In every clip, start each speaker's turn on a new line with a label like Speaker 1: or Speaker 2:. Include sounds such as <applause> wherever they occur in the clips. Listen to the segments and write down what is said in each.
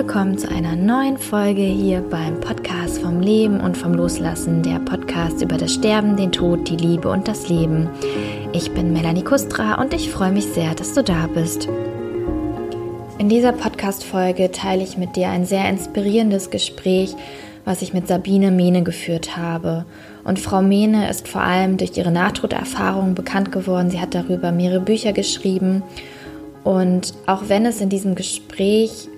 Speaker 1: willkommen zu einer neuen Folge hier beim Podcast vom Leben und vom Loslassen, der Podcast über das Sterben, den Tod, die Liebe und das Leben. Ich bin Melanie Kustra und ich freue mich sehr, dass du da bist. In dieser Podcast-Folge teile ich mit dir ein sehr inspirierendes Gespräch, was ich mit Sabine Mehne geführt habe. Und Frau Mehne ist vor allem durch ihre Nahtoderfahrung bekannt geworden. Sie hat darüber mehrere Bücher geschrieben. Und auch wenn es in diesem Gespräch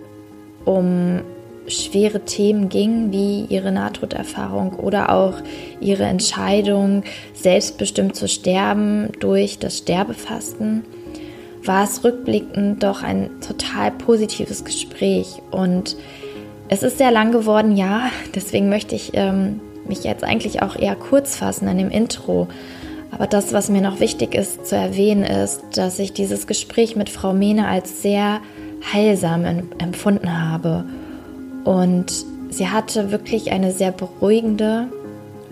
Speaker 1: um schwere Themen ging, wie ihre Nahtoderfahrung oder auch ihre Entscheidung, selbstbestimmt zu sterben durch das Sterbefasten, war es rückblickend doch ein total positives Gespräch. Und es ist sehr lang geworden, ja, deswegen möchte ich ähm, mich jetzt eigentlich auch eher kurz fassen an dem Intro. Aber das, was mir noch wichtig ist zu erwähnen, ist, dass ich dieses Gespräch mit Frau Mene als sehr heilsam empfunden habe. Und sie hatte wirklich eine sehr beruhigende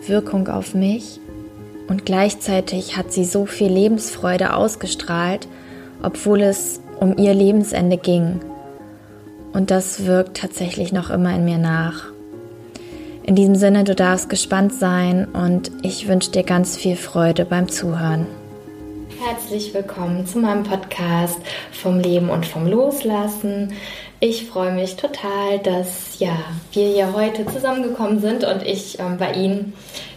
Speaker 1: Wirkung auf mich. Und gleichzeitig hat sie so viel Lebensfreude ausgestrahlt, obwohl es um ihr Lebensende ging. Und das wirkt tatsächlich noch immer in mir nach. In diesem Sinne, du darfst gespannt sein und ich wünsche dir ganz viel Freude beim Zuhören. Herzlich willkommen zu meinem Podcast vom Leben und vom Loslassen. Ich freue mich total, dass ja, wir hier heute zusammengekommen sind und ich ähm, bei Ihnen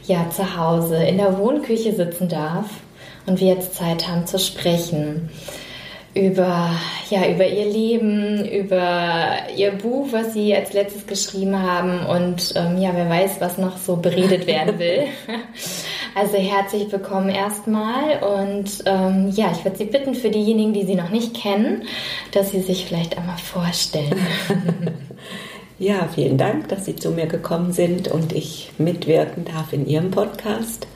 Speaker 1: ja zu Hause in der Wohnküche sitzen darf und wir jetzt Zeit haben zu sprechen über, ja, über ihr Leben, über ihr Buch, was sie als letztes geschrieben haben und ähm, ja, wer weiß, was noch so beredet werden will. <laughs> Also herzlich willkommen erstmal und ähm, ja, ich würde Sie bitten für diejenigen, die Sie noch nicht kennen, dass Sie sich vielleicht einmal vorstellen. <laughs>
Speaker 2: Ja, vielen Dank, dass Sie zu mir gekommen sind und ich mitwirken darf in Ihrem Podcast.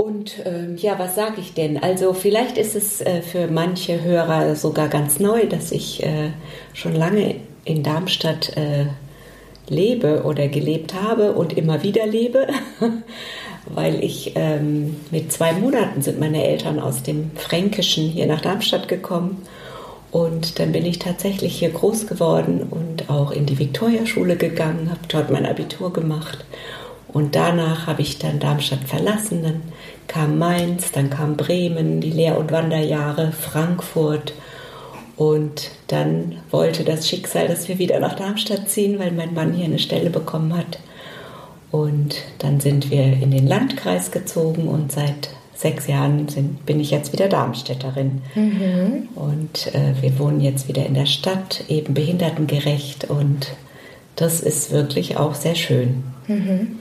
Speaker 2: Und ähm, ja, was sage ich denn? Also vielleicht ist es äh, für manche Hörer sogar ganz neu, dass ich äh, schon lange in Darmstadt äh, lebe oder gelebt habe und immer wieder lebe, <laughs> weil ich ähm, mit zwei Monaten sind meine Eltern aus dem Fränkischen hier nach Darmstadt gekommen. Und dann bin ich tatsächlich hier groß geworden und auch in die Viktoriaschule gegangen, habe dort mein Abitur gemacht und danach habe ich dann Darmstadt verlassen, dann kam Mainz, dann kam Bremen, die Lehr- und Wanderjahre, Frankfurt. Und dann wollte das Schicksal, dass wir wieder nach Darmstadt ziehen, weil mein Mann hier eine Stelle bekommen hat. Und dann sind wir in den Landkreis gezogen und seit sechs Jahren sind, bin ich jetzt wieder Darmstädterin. Mhm. Und äh, wir wohnen jetzt wieder in der Stadt, eben behindertengerecht. Und das ist wirklich auch sehr schön. Mhm.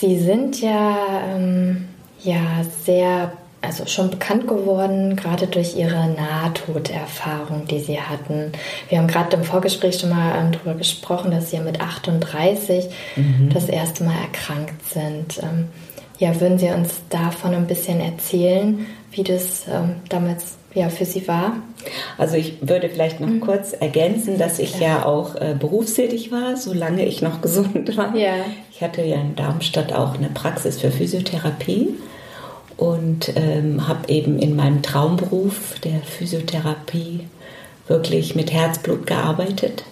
Speaker 1: Sie sind ja, ähm, ja sehr, also schon bekannt geworden, gerade durch Ihre Nahtoderfahrung, die Sie hatten. Wir haben gerade im Vorgespräch schon mal ähm, darüber gesprochen, dass Sie ja mit 38 mhm. das erste Mal erkrankt sind. Ähm, ja, würden Sie uns davon ein bisschen erzählen, wie das ähm, damals ja, für Sie war?
Speaker 2: Also ich würde vielleicht noch mhm. kurz ergänzen, dass ich Klar. ja auch äh, berufstätig war, solange ich noch <laughs> gesund war. Ja. Ich hatte ja in Darmstadt auch eine Praxis für Physiotherapie und ähm, habe eben in meinem Traumberuf der Physiotherapie wirklich mit Herzblut gearbeitet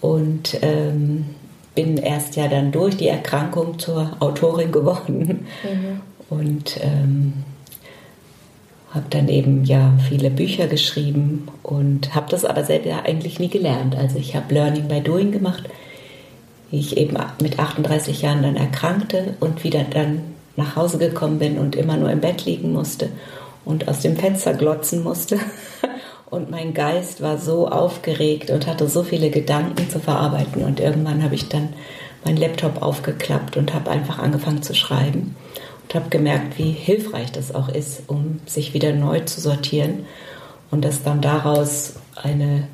Speaker 2: und ähm, bin erst ja dann durch die Erkrankung zur Autorin <laughs> geworden. Mhm. Und ähm, habe dann eben ja viele Bücher geschrieben und habe das aber selber eigentlich nie gelernt. Also ich habe Learning by Doing gemacht, wie ich eben mit 38 Jahren dann erkrankte und wieder dann nach Hause gekommen bin und immer nur im Bett liegen musste und aus dem Fenster glotzen musste. <laughs> Und mein Geist war so aufgeregt und hatte so viele Gedanken zu verarbeiten. Und irgendwann habe ich dann meinen Laptop aufgeklappt und habe einfach angefangen zu schreiben und habe gemerkt, wie hilfreich das auch ist, um sich wieder neu zu sortieren und dass dann daraus eine,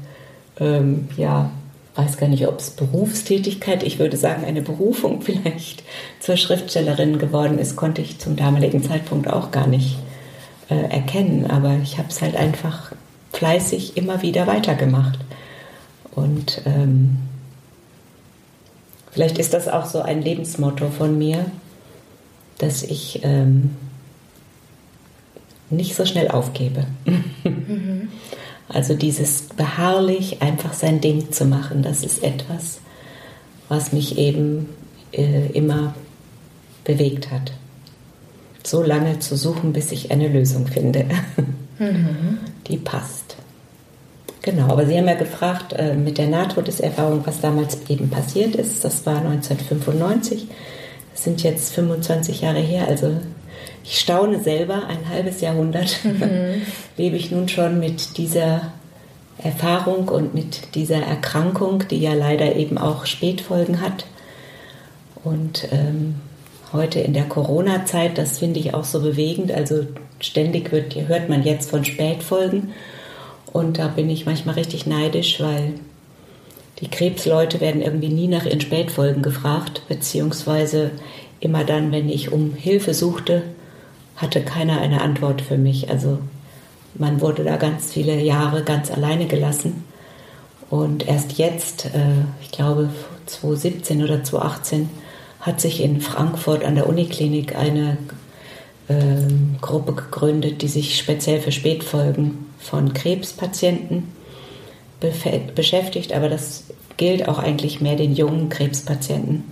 Speaker 2: ähm, ja, weiß gar nicht, ob es Berufstätigkeit, ich würde sagen eine Berufung <laughs> vielleicht zur Schriftstellerin geworden ist, konnte ich zum damaligen Zeitpunkt auch gar nicht äh, erkennen. Aber ich habe es halt einfach fleißig immer wieder weitergemacht. Und ähm, vielleicht ist das auch so ein Lebensmotto von mir, dass ich ähm, nicht so schnell aufgebe. Mhm. Also dieses beharrlich einfach sein Ding zu machen, das ist etwas, was mich eben äh, immer bewegt hat. So lange zu suchen, bis ich eine Lösung finde, <laughs> mhm. die passt. Genau, aber Sie haben ja gefragt äh, mit der Nahtodeserfahrung, was damals eben passiert ist. Das war 1995. Sind jetzt 25 Jahre her, also ich staune selber, ein halbes Jahrhundert mhm. <laughs> lebe ich nun schon mit dieser Erfahrung und mit dieser Erkrankung, die ja leider eben auch Spätfolgen hat. Und ähm, heute in der Corona-Zeit, das finde ich auch so bewegend. Also ständig wird, hört man jetzt von Spätfolgen. Und da bin ich manchmal richtig neidisch, weil die Krebsleute werden irgendwie nie nach ihren Spätfolgen gefragt, beziehungsweise immer dann, wenn ich um Hilfe suchte, hatte keiner eine Antwort für mich. Also man wurde da ganz viele Jahre ganz alleine gelassen. Und erst jetzt, äh, ich glaube 2017 oder 2018, hat sich in Frankfurt an der Uniklinik eine ähm, Gruppe gegründet, die sich speziell für Spätfolgen von Krebspatienten beschäftigt. Aber das gilt auch eigentlich mehr den jungen Krebspatienten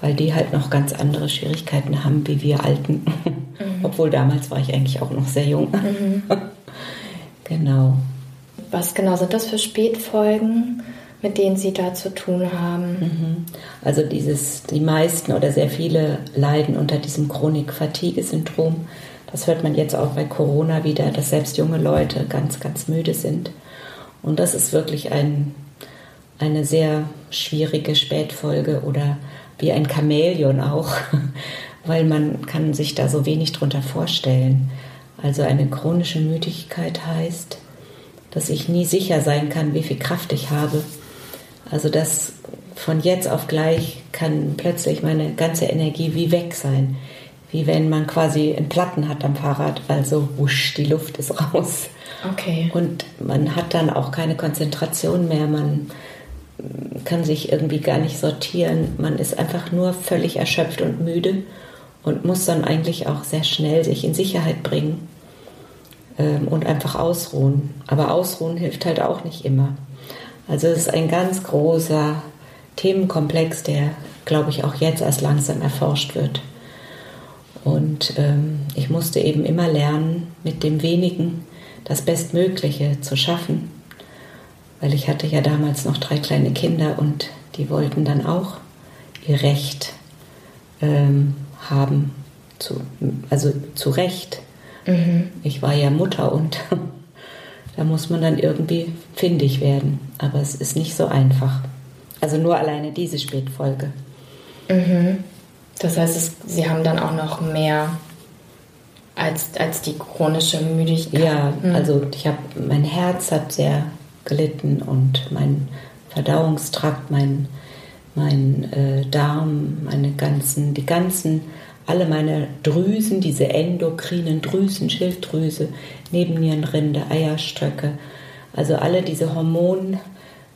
Speaker 2: weil die halt noch ganz andere Schwierigkeiten haben wie wir Alten. Mhm. <laughs> Obwohl damals war ich eigentlich auch noch sehr jung. Mhm. <laughs> genau.
Speaker 1: Was genau sind das für Spätfolgen, mit denen Sie da zu tun haben?
Speaker 2: Mhm. Also dieses, die meisten oder sehr viele leiden unter diesem Chronik-Fatigue-Syndrom. Das hört man jetzt auch bei Corona wieder, dass selbst junge Leute ganz, ganz müde sind. Und das ist wirklich ein, eine sehr schwierige Spätfolge oder wie ein Chamäleon auch, <laughs> weil man kann sich da so wenig drunter vorstellen. Also eine chronische Müdigkeit heißt, dass ich nie sicher sein kann, wie viel Kraft ich habe. Also das von jetzt auf gleich kann plötzlich meine ganze Energie wie weg sein. Wie wenn man quasi einen Platten hat am Fahrrad, also wusch, die Luft ist raus.
Speaker 1: Okay.
Speaker 2: Und man hat dann auch keine Konzentration mehr. Man kann sich irgendwie gar nicht sortieren. Man ist einfach nur völlig erschöpft und müde und muss dann eigentlich auch sehr schnell sich in Sicherheit bringen ähm, und einfach ausruhen. Aber ausruhen hilft halt auch nicht immer. Also es ist ein ganz großer Themenkomplex, der, glaube ich, auch jetzt erst langsam erforscht wird. Und ähm, ich musste eben immer lernen, mit dem wenigen das Bestmögliche zu schaffen weil ich hatte ja damals noch drei kleine Kinder und die wollten dann auch ihr Recht ähm, haben, zu, also zu Recht. Mhm. Ich war ja Mutter und <laughs> da muss man dann irgendwie findig werden, aber es ist nicht so einfach. Also nur alleine diese Spätfolge.
Speaker 1: Mhm. Das heißt, es, Sie haben dann auch noch mehr als, als die chronische Müdigkeit.
Speaker 2: Ja, mhm. also ich habe mein Herz hat sehr gelitten und mein Verdauungstrakt, mein, mein äh, Darm, meine ganzen, die ganzen, alle meine Drüsen, diese endokrinen Drüsen, Schilddrüse, Nebennierenrinde, Eierstöcke, also alle diese Hormon-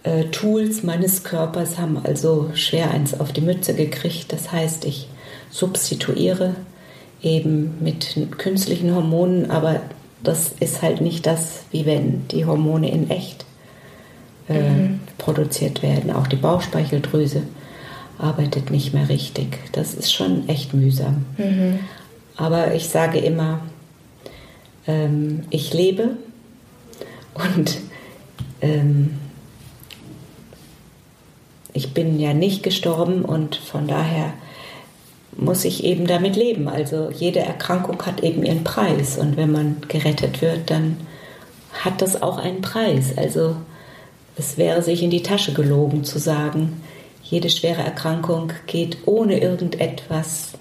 Speaker 2: äh, Tools meines Körpers haben also schwer eins auf die Mütze gekriegt. Das heißt, ich substituiere eben mit künstlichen Hormonen, aber das ist halt nicht das, wie wenn die Hormone in echt äh, mhm. produziert werden. Auch die Bauchspeicheldrüse arbeitet nicht mehr richtig. Das ist schon echt mühsam. Mhm. Aber ich sage immer, ähm, ich lebe und ähm, ich bin ja nicht gestorben und von daher muss ich eben damit leben. Also jede Erkrankung hat eben ihren Preis und wenn man gerettet wird, dann hat das auch einen Preis. Also es wäre sich in die Tasche gelogen zu sagen, jede schwere Erkrankung geht ohne irgendetwas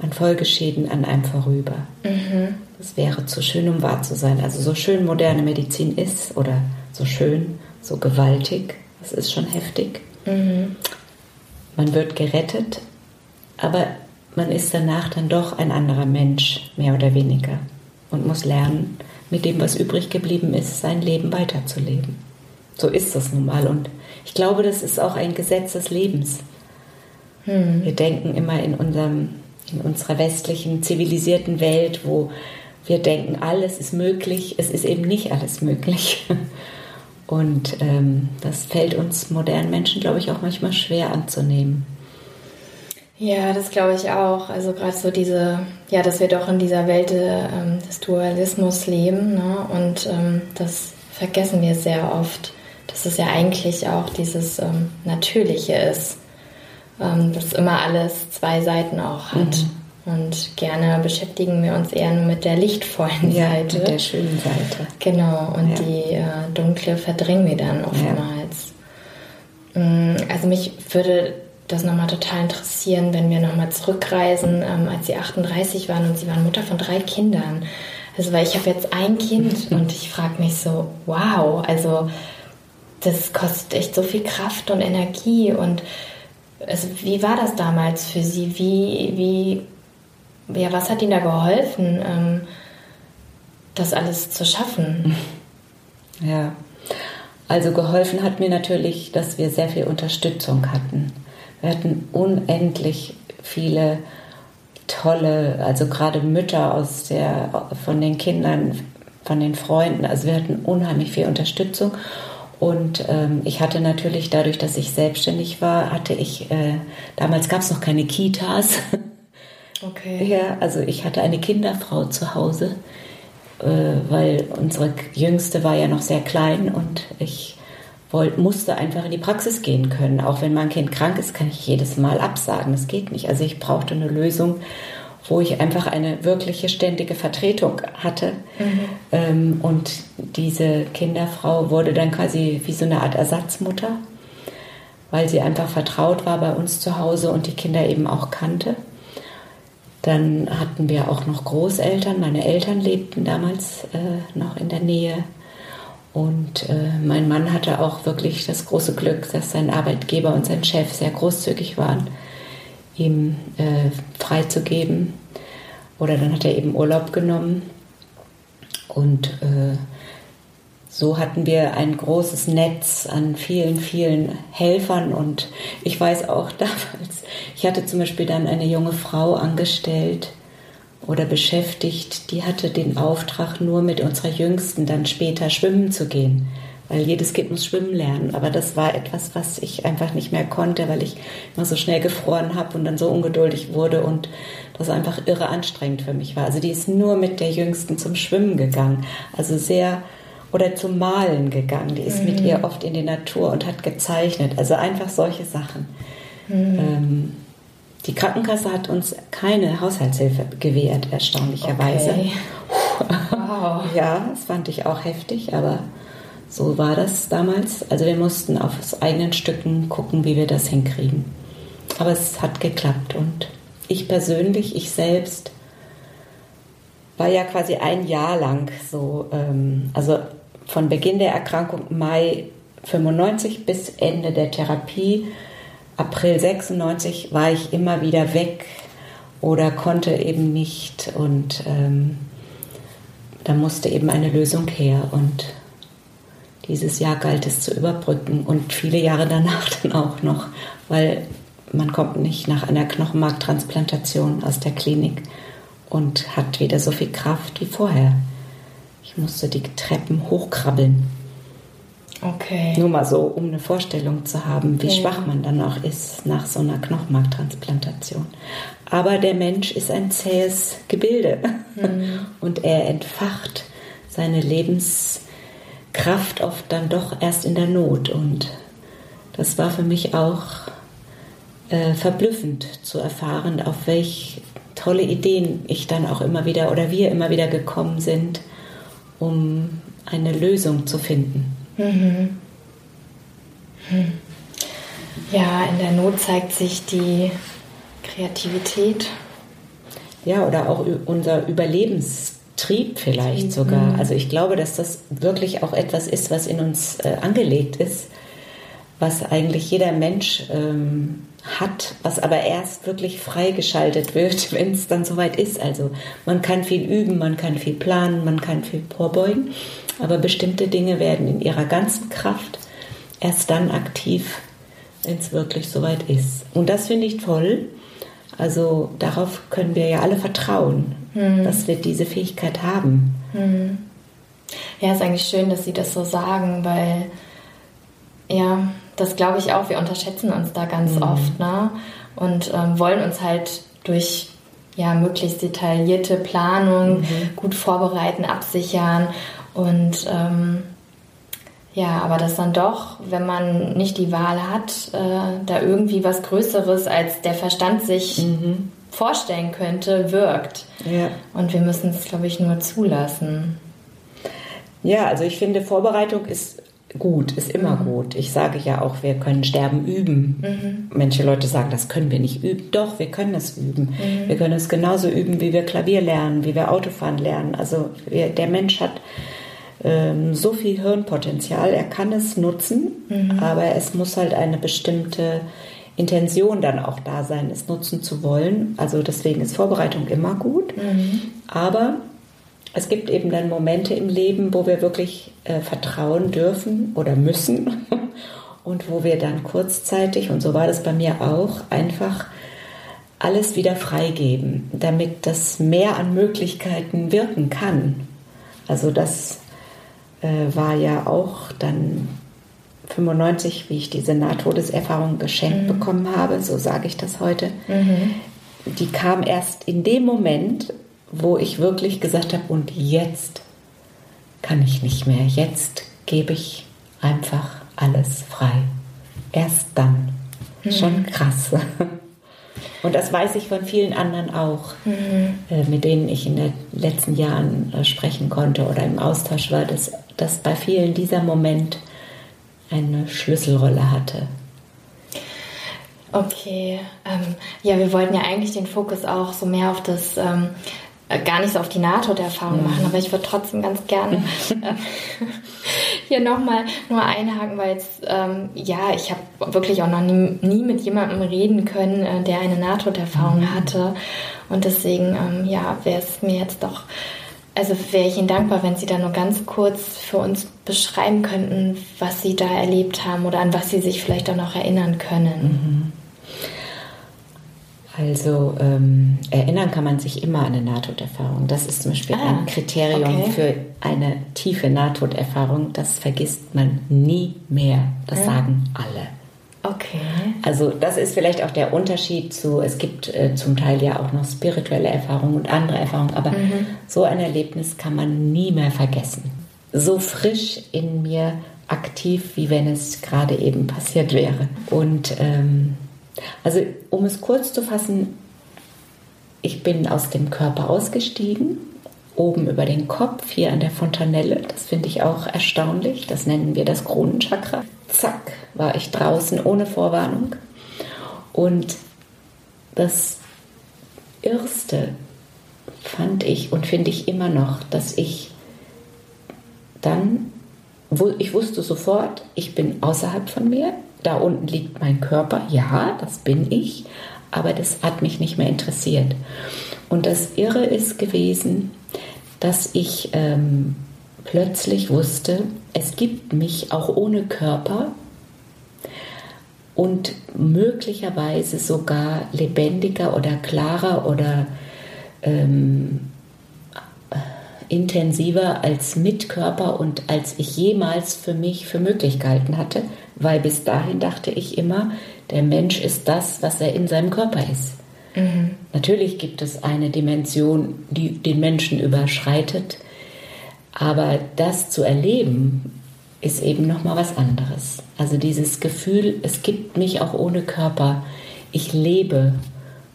Speaker 2: an Folgeschäden an einem vorüber. Mhm. Das wäre zu schön, um wahr zu sein. Also so schön moderne Medizin ist oder so schön, so gewaltig, das ist schon heftig. Mhm. Man wird gerettet, aber man ist danach dann doch ein anderer Mensch, mehr oder weniger, und muss lernen, mit dem, was übrig geblieben ist, sein Leben weiterzuleben. So ist das nun mal. Und ich glaube, das ist auch ein Gesetz des Lebens. Hm. Wir denken immer in, unserem, in unserer westlichen, zivilisierten Welt, wo wir denken, alles ist möglich. Es ist eben nicht alles möglich. <laughs> Und ähm, das fällt uns modernen Menschen, glaube ich, auch manchmal schwer anzunehmen.
Speaker 1: Ja, das glaube ich auch. Also gerade so diese, ja, dass wir doch in dieser Welt ähm, des Dualismus leben. Ne? Und ähm, das vergessen wir sehr oft, dass es ja eigentlich auch dieses ähm, Natürliche ist, ähm, dass immer alles zwei Seiten auch hat. Mhm. Und gerne beschäftigen wir uns eher nur mit der lichtvollen
Speaker 2: ja,
Speaker 1: Seite.
Speaker 2: Mit der schönen Seite.
Speaker 1: Genau, und ja. die äh, dunkle verdrängen wir dann oftmals. Ja. Mm, also mich würde das nochmal total interessieren, wenn wir nochmal zurückreisen, ähm, als Sie 38 waren und Sie waren Mutter von drei Kindern. Also, weil ich habe jetzt ein Kind <laughs> und ich frage mich so, wow, also das kostet echt so viel Kraft und Energie und also, wie war das damals für Sie? Wie, wie, ja, was hat Ihnen da geholfen, ähm, das alles zu schaffen? <laughs>
Speaker 2: Ja, also geholfen hat mir natürlich, dass wir sehr viel Unterstützung hatten. Wir hatten unendlich viele tolle, also gerade Mütter aus der, von den Kindern, von den Freunden. Also wir hatten unheimlich viel Unterstützung. Und ähm, ich hatte natürlich dadurch, dass ich selbstständig war, hatte ich, äh, damals gab es noch keine Kitas. <laughs> Okay. Ja, also ich hatte eine Kinderfrau zu Hause, äh, weil unsere Jüngste war ja noch sehr klein und ich wollte, musste einfach in die Praxis gehen können. Auch wenn mein Kind krank ist, kann ich jedes Mal absagen. Das geht nicht. Also ich brauchte eine Lösung, wo ich einfach eine wirkliche ständige Vertretung hatte. Mhm. Ähm, und diese Kinderfrau wurde dann quasi wie so eine Art Ersatzmutter, weil sie einfach vertraut war bei uns zu Hause und die Kinder eben auch kannte. Dann hatten wir auch noch Großeltern. Meine Eltern lebten damals äh, noch in der Nähe und äh, mein Mann hatte auch wirklich das große Glück, dass sein Arbeitgeber und sein Chef sehr großzügig waren, ihm äh, freizugeben. Oder dann hat er eben Urlaub genommen. Und äh, so hatten wir ein großes Netz an vielen, vielen Helfern. Und ich weiß auch <laughs> damals, ich hatte zum Beispiel dann eine junge Frau angestellt, oder beschäftigt, die hatte den Auftrag, nur mit unserer Jüngsten dann später schwimmen zu gehen. Weil jedes Kind muss schwimmen lernen. Aber das war etwas, was ich einfach nicht mehr konnte, weil ich immer so schnell gefroren habe und dann so ungeduldig wurde und das einfach irre anstrengend für mich war. Also die ist nur mit der Jüngsten zum Schwimmen gegangen. Also sehr oder zum Malen gegangen. Die ist mhm. mit ihr oft in die Natur und hat gezeichnet. Also einfach solche Sachen. Mhm. Ähm, die Krankenkasse hat uns keine Haushaltshilfe gewährt, erstaunlicherweise. Okay. <laughs> Wow. ja, das fand ich auch heftig, aber so war das damals. Also wir mussten auf eigenen Stücken gucken, wie wir das hinkriegen. Aber es hat geklappt und ich persönlich, ich selbst, war ja quasi ein Jahr lang so, ähm, also von Beginn der Erkrankung Mai 95 bis Ende der Therapie April 96 war ich immer wieder weg oder konnte eben nicht und ähm, da musste eben eine Lösung her und dieses Jahr galt es zu überbrücken und viele Jahre danach <laughs> dann auch noch, weil man kommt nicht nach einer Knochenmarktransplantation aus der Klinik und hat wieder so viel Kraft wie vorher. Ich musste die Treppen hochkrabbeln. Okay. Nur mal so, um eine Vorstellung zu haben, wie ja. schwach man dann auch ist nach so einer Knochenmarktransplantation. Aber der Mensch ist ein zähes Gebilde mhm. <laughs> und er entfacht seine Lebenskraft oft dann doch erst in der Not. Und das war für mich auch äh, verblüffend zu erfahren, auf welche tolle Ideen ich dann auch immer wieder oder wir immer wieder gekommen sind, um eine Lösung zu finden. Mhm.
Speaker 1: Hm. Ja, in der Not zeigt sich die Kreativität.
Speaker 2: Ja, oder auch unser Überlebenstrieb vielleicht Trieb, sogar. Mhm. Also ich glaube, dass das wirklich auch etwas ist, was in uns äh, angelegt ist, was eigentlich jeder Mensch ähm, hat, was aber erst wirklich freigeschaltet wird, <laughs> wenn es dann soweit ist. Also man kann viel üben, man kann viel planen, man kann viel vorbeugen. Aber bestimmte Dinge werden in ihrer ganzen Kraft erst dann aktiv, wenn es wirklich soweit ist. Und das finde ich toll. Also darauf können wir ja alle vertrauen, mhm. dass wir diese Fähigkeit haben. Mhm.
Speaker 1: Ja, ist eigentlich schön, dass Sie das so sagen, weil ja, das glaube ich auch. Wir unterschätzen uns da ganz mhm. oft ne? und ähm, wollen uns halt durch ja, möglichst detaillierte Planung mhm. gut vorbereiten, absichern und ähm, ja, aber das dann doch, wenn man nicht die Wahl hat, äh, da irgendwie was Größeres als der Verstand sich mhm. vorstellen könnte, wirkt. Ja. Und wir müssen es, glaube ich, nur zulassen.
Speaker 2: Ja, also ich finde, Vorbereitung ist gut, ist immer mhm. gut. Ich sage ja auch, wir können Sterben üben. Mhm. Manche Leute sagen, das können wir nicht üben. Doch, wir können es üben. Mhm. Wir können es genauso üben, wie wir Klavier lernen, wie wir Autofahren lernen. Also wir, der Mensch hat ähm, so viel Hirnpotenzial, er kann es nutzen, mhm. aber es muss halt eine bestimmte Intention dann auch da sein, es nutzen zu wollen. Also deswegen ist Vorbereitung immer gut. Mhm. Aber es gibt eben dann Momente im Leben, wo wir wirklich äh, vertrauen dürfen oder müssen <laughs> und wo wir dann kurzzeitig, und so war das bei mir auch, einfach alles wieder freigeben, damit das mehr an Möglichkeiten wirken kann. Also das äh, war ja auch dann 95, wie ich diese Nahtodeserfahrung geschenkt mhm. bekommen habe, so sage ich das heute. Mhm. Die kam erst in dem Moment, wo ich wirklich gesagt habe, und jetzt kann ich nicht mehr, jetzt gebe ich einfach alles frei. Erst dann. Mhm. Schon krass. <laughs> Und das weiß ich von vielen anderen auch, mhm. äh, mit denen ich in den letzten Jahren äh, sprechen konnte oder im Austausch war, dass, dass bei vielen dieser Moment eine Schlüsselrolle hatte.
Speaker 1: Okay, ähm, ja, wir wollten ja eigentlich den Fokus auch so mehr auf das ähm, äh, gar nicht so auf die Nahtoderfahrung mhm. machen, aber ich würde trotzdem ganz gerne <laughs> äh, hier nochmal nur einhaken, weil jetzt, ähm, ja, ich habe wirklich auch noch nie, nie, mit jemandem reden können, äh, der eine Nahtoderfahrung mhm. hatte. Und deswegen, ähm, ja, wäre es mir jetzt doch, also wäre ich Ihnen dankbar, wenn Sie da nur ganz kurz für uns beschreiben könnten, was Sie da erlebt haben oder an was Sie sich vielleicht auch noch erinnern können.
Speaker 2: Mhm. Also ähm, erinnern kann man sich immer an eine Nahtoderfahrung. Das ist zum Beispiel ah, ein Kriterium okay. für eine tiefe Nahtoderfahrung. Das vergisst man nie mehr. Das ja. sagen alle.
Speaker 1: Okay.
Speaker 2: Also das ist vielleicht auch der Unterschied zu, es gibt äh, zum Teil ja auch noch spirituelle Erfahrungen und andere Erfahrungen, aber mhm. so ein Erlebnis kann man nie mehr vergessen. So frisch in mir aktiv, wie wenn es gerade eben passiert wäre. Und ähm, also um es kurz zu fassen, ich bin aus dem Körper ausgestiegen, oben über den Kopf, hier an der Fontanelle. Das finde ich auch erstaunlich. Das nennen wir das Kronenchakra. Zack, war ich draußen ohne Vorwarnung. Und das Irrste fand ich und finde ich immer noch, dass ich dann, ich wusste sofort, ich bin außerhalb von mir, da unten liegt mein Körper, ja, das bin ich, aber das hat mich nicht mehr interessiert. Und das Irre ist gewesen, dass ich ähm, plötzlich wusste, es gibt mich auch ohne Körper und möglicherweise sogar lebendiger oder klarer oder ähm, intensiver als mit Körper und als ich jemals für mich für möglich gehalten hatte weil bis dahin dachte ich immer, der Mensch ist das, was er in seinem Körper ist. Mhm. Natürlich gibt es eine Dimension, die den Menschen überschreitet, aber das zu erleben ist eben noch mal was anderes. Also dieses Gefühl, es gibt mich auch ohne Körper, ich lebe.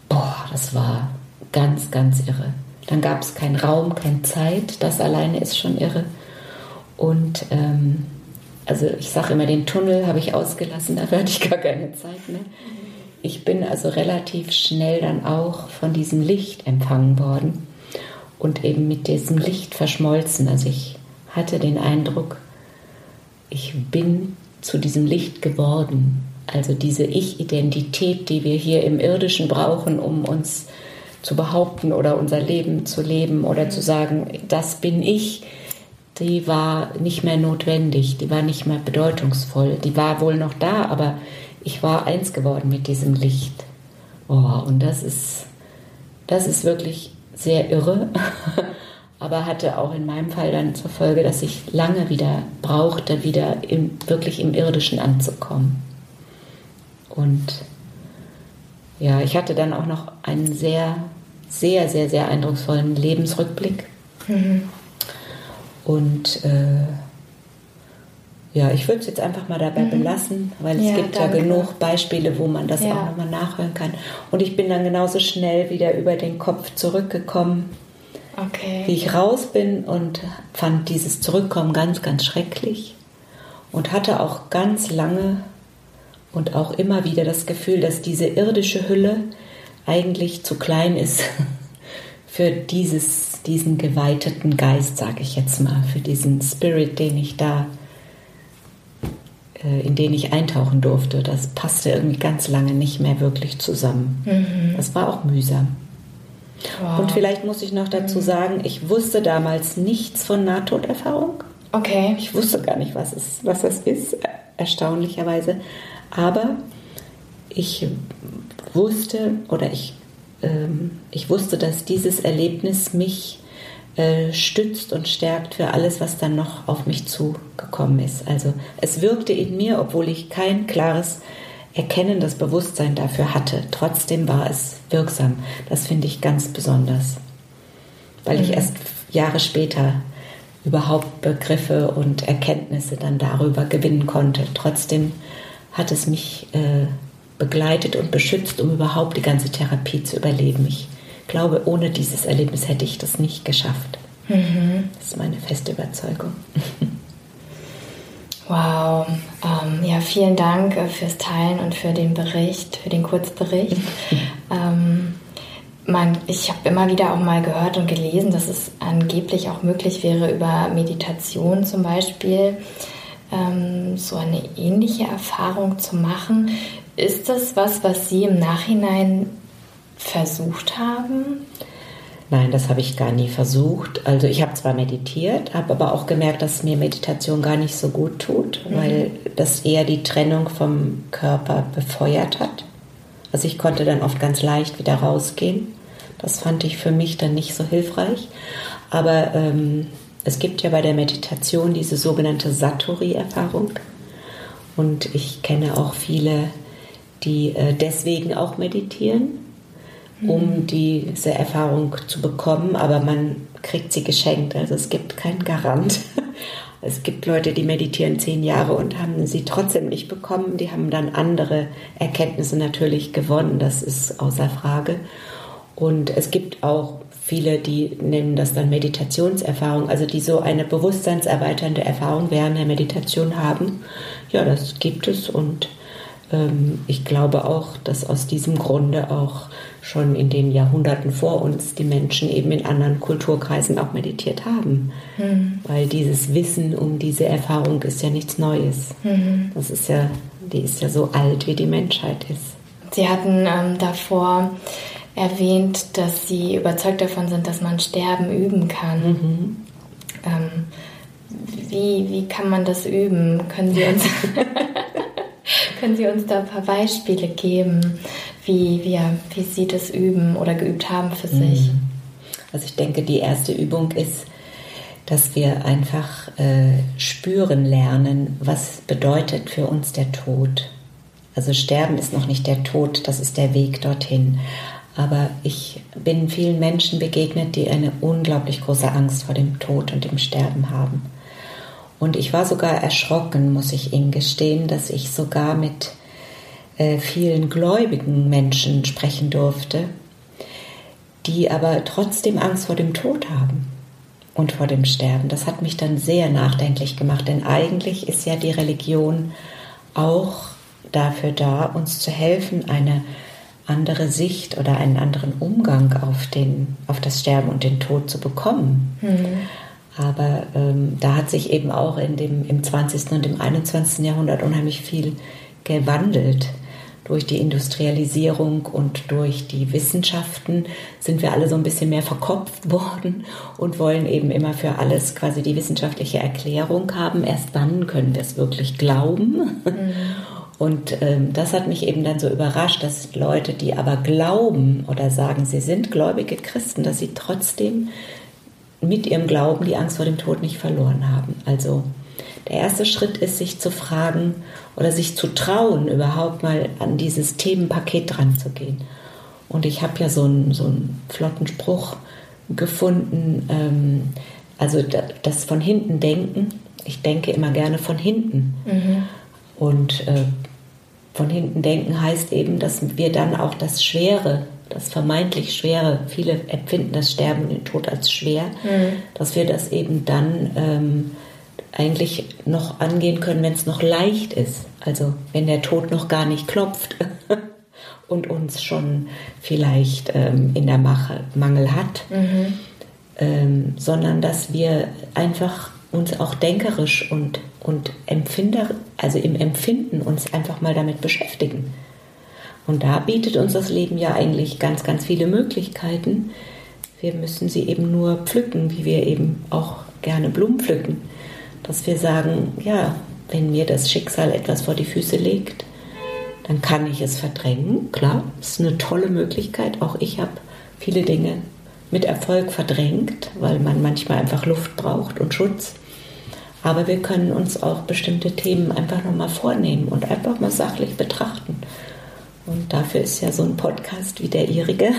Speaker 2: Boah, das war ganz, ganz irre. Dann gab es keinen Raum, keine Zeit, das alleine ist schon irre. Und ähm, also ich sage immer, den Tunnel habe ich ausgelassen, <laughs> da hatte ich gar keine Zeit mehr. Ich bin also relativ schnell dann auch von diesem Licht empfangen worden und eben mit diesem Licht verschmolzen. Also ich hatte den Eindruck, ich bin zu diesem Licht geworden. Also diese Ich-Identität, die wir hier im irdischen brauchen, um uns zu behaupten oder unser Leben zu leben oder zu sagen, das bin ich, die war nicht mehr notwendig, die war nicht mehr bedeutungsvoll. Die war wohl noch da, aber ich war eins geworden mit diesem Licht. Oh, und das ist, das ist wirklich sehr irre. <laughs> aber hatte auch in meinem Fall dann zur Folge, dass ich lange wieder brauchte, wieder im, wirklich im Irdischen anzukommen. Und ja, ich hatte dann auch noch einen sehr, sehr, sehr, sehr eindrucksvollen Lebensrückblick. Mhm. Und äh, ja, ich würde es jetzt einfach mal dabei mhm. belassen, weil es ja, gibt danke. ja genug Beispiele, wo man das ja. auch nochmal nachhören kann. Und ich bin dann genauso schnell wieder über den Kopf zurückgekommen, okay. wie ich raus bin und fand dieses Zurückkommen ganz, ganz schrecklich und hatte auch ganz lange und auch immer wieder das Gefühl, dass diese irdische Hülle eigentlich zu klein ist <laughs> für dieses, diesen geweiteten Geist, sage ich jetzt mal, für diesen Spirit, den ich da äh, in den ich eintauchen durfte, das passte irgendwie ganz lange nicht mehr wirklich zusammen. Mhm. Das war auch mühsam. Wow. Und vielleicht muss ich noch dazu mhm. sagen, ich wusste damals nichts von Nahtoderfahrung. Okay. Ich wusste gar nicht, was, es, was das ist, erstaunlicherweise. Aber ich wusste oder ich, ich wusste, dass dieses Erlebnis mich äh, stützt und stärkt für alles, was dann noch auf mich zugekommen ist. Also es wirkte in mir, obwohl ich kein klares erkennendes Bewusstsein dafür hatte. Trotzdem war es wirksam. Das finde ich ganz besonders, weil mhm. ich erst Jahre später überhaupt Begriffe und Erkenntnisse dann darüber gewinnen konnte. Trotzdem hat es mich äh, begleitet und beschützt, um überhaupt die ganze Therapie zu überleben. Ich glaube, ohne dieses Erlebnis hätte ich das nicht geschafft. Mhm. Das ist meine feste Überzeugung. <laughs>
Speaker 1: Wow, ähm, ja, vielen Dank äh, fürs Teilen und für den Bericht, für den Kurzbericht. <laughs> ähm, man, ich habe immer wieder auch mal gehört und gelesen, dass es angeblich auch möglich wäre, über Meditation zum Beispiel ähm, so eine ähnliche Erfahrung zu machen. Ist das was, was Sie im Nachhinein versucht haben?
Speaker 2: Nein, das habe ich gar nie versucht. Also ich habe zwar meditiert, habe aber auch gemerkt, dass mir Meditation gar nicht so gut tut, mhm. weil das eher die Trennung vom Körper befeuert hat. Also ich konnte dann oft ganz leicht wieder rausgehen. Das fand ich für mich dann nicht so hilfreich. Aber ähm, es gibt ja bei der Meditation diese sogenannte Satori-Erfahrung. Und ich kenne auch viele, die äh, deswegen auch meditieren um mhm. diese Erfahrung zu bekommen, aber man kriegt sie geschenkt. Also es gibt keinen Garant. <laughs> Es gibt Leute, die meditieren zehn Jahre und haben sie trotzdem nicht bekommen. Die haben dann andere Erkenntnisse natürlich gewonnen, das ist außer Frage. Und es gibt auch viele, die nennen das dann Meditationserfahrung, also die so eine bewusstseinserweiternde Erfahrung während der Meditation haben. Ja, das gibt es und ich glaube auch, dass aus diesem Grunde auch schon in den Jahrhunderten vor uns die Menschen eben in anderen Kulturkreisen auch meditiert haben. Mhm. Weil dieses Wissen um diese Erfahrung ist ja nichts Neues. Mhm. Das ist ja, die ist ja so alt, wie die Menschheit ist.
Speaker 1: Sie hatten ähm, davor erwähnt, dass Sie überzeugt davon sind, dass man Sterben üben kann. Mhm. Ähm, wie, wie kann man das üben? Können Sie uns, <laughs> <laughs> können Sie uns da ein paar Beispiele geben? wie, wie, wie Sie das üben oder geübt haben für sich? Mhm.
Speaker 2: Also ich denke, die erste Übung ist, dass wir einfach äh, spüren lernen, was bedeutet für uns der Tod. Also Sterben ist noch nicht der Tod, das ist der Weg dorthin. Aber ich bin vielen Menschen begegnet, die eine unglaublich große Angst vor dem Tod und dem Sterben haben. Und ich war sogar erschrocken, muss ich Ihnen gestehen, dass ich sogar mit äh, vielen gläubigen Menschen sprechen durfte, die aber trotzdem Angst vor dem Tod haben und vor dem Sterben. Das hat mich dann sehr nachdenklich gemacht, denn eigentlich ist ja die Religion auch dafür da, uns zu helfen, eine andere Sicht oder einen anderen Umgang auf, den, auf das Sterben und den Tod zu bekommen. Mhm. Aber ähm, da hat sich eben auch in dem, im 20. und im 21. Jahrhundert unheimlich viel gewandelt durch die Industrialisierung und durch die Wissenschaften sind wir alle so ein bisschen mehr verkopft <laughs> worden und wollen eben immer für alles quasi die wissenschaftliche Erklärung haben. Erst dann können wir es wirklich glauben. Mhm. Und ähm, das hat mich eben dann so überrascht, dass Leute, die aber glauben oder sagen, sie sind gläubige Christen, dass sie trotzdem mit ihrem Glauben die Angst vor dem Tod nicht verloren haben. Also der erste Schritt ist, sich zu fragen oder sich zu trauen, überhaupt mal an dieses Themenpaket dran zu gehen. Und ich habe ja so einen, so einen flotten Spruch gefunden, ähm, also das von hinten denken. Ich denke immer gerne von hinten. Mhm. Und äh, von hinten denken heißt eben, dass wir dann auch das Schwere, das vermeintlich Schwere, viele empfinden das Sterben und den Tod als schwer, mhm. dass wir das eben dann ähm, eigentlich noch angehen können, wenn es noch leicht ist. Also wenn der Tod noch gar nicht klopft <laughs> und uns schon vielleicht ähm, in der Mache Mangel hat, mhm. ähm, sondern dass wir einfach uns auch denkerisch und, und Empfinder, also im Empfinden uns einfach mal damit beschäftigen. Und da bietet uns das Leben ja eigentlich ganz, ganz viele Möglichkeiten. Wir müssen sie eben nur pflücken, wie wir eben auch gerne Blumen pflücken dass wir sagen, ja, wenn mir das Schicksal etwas vor die Füße legt, dann kann ich es verdrängen. Klar, ist eine tolle Möglichkeit. Auch ich habe viele Dinge mit Erfolg verdrängt, weil man manchmal einfach Luft braucht und Schutz. Aber wir können uns auch bestimmte Themen einfach nochmal vornehmen und einfach mal sachlich betrachten. Und dafür ist ja so ein Podcast wie der ihrige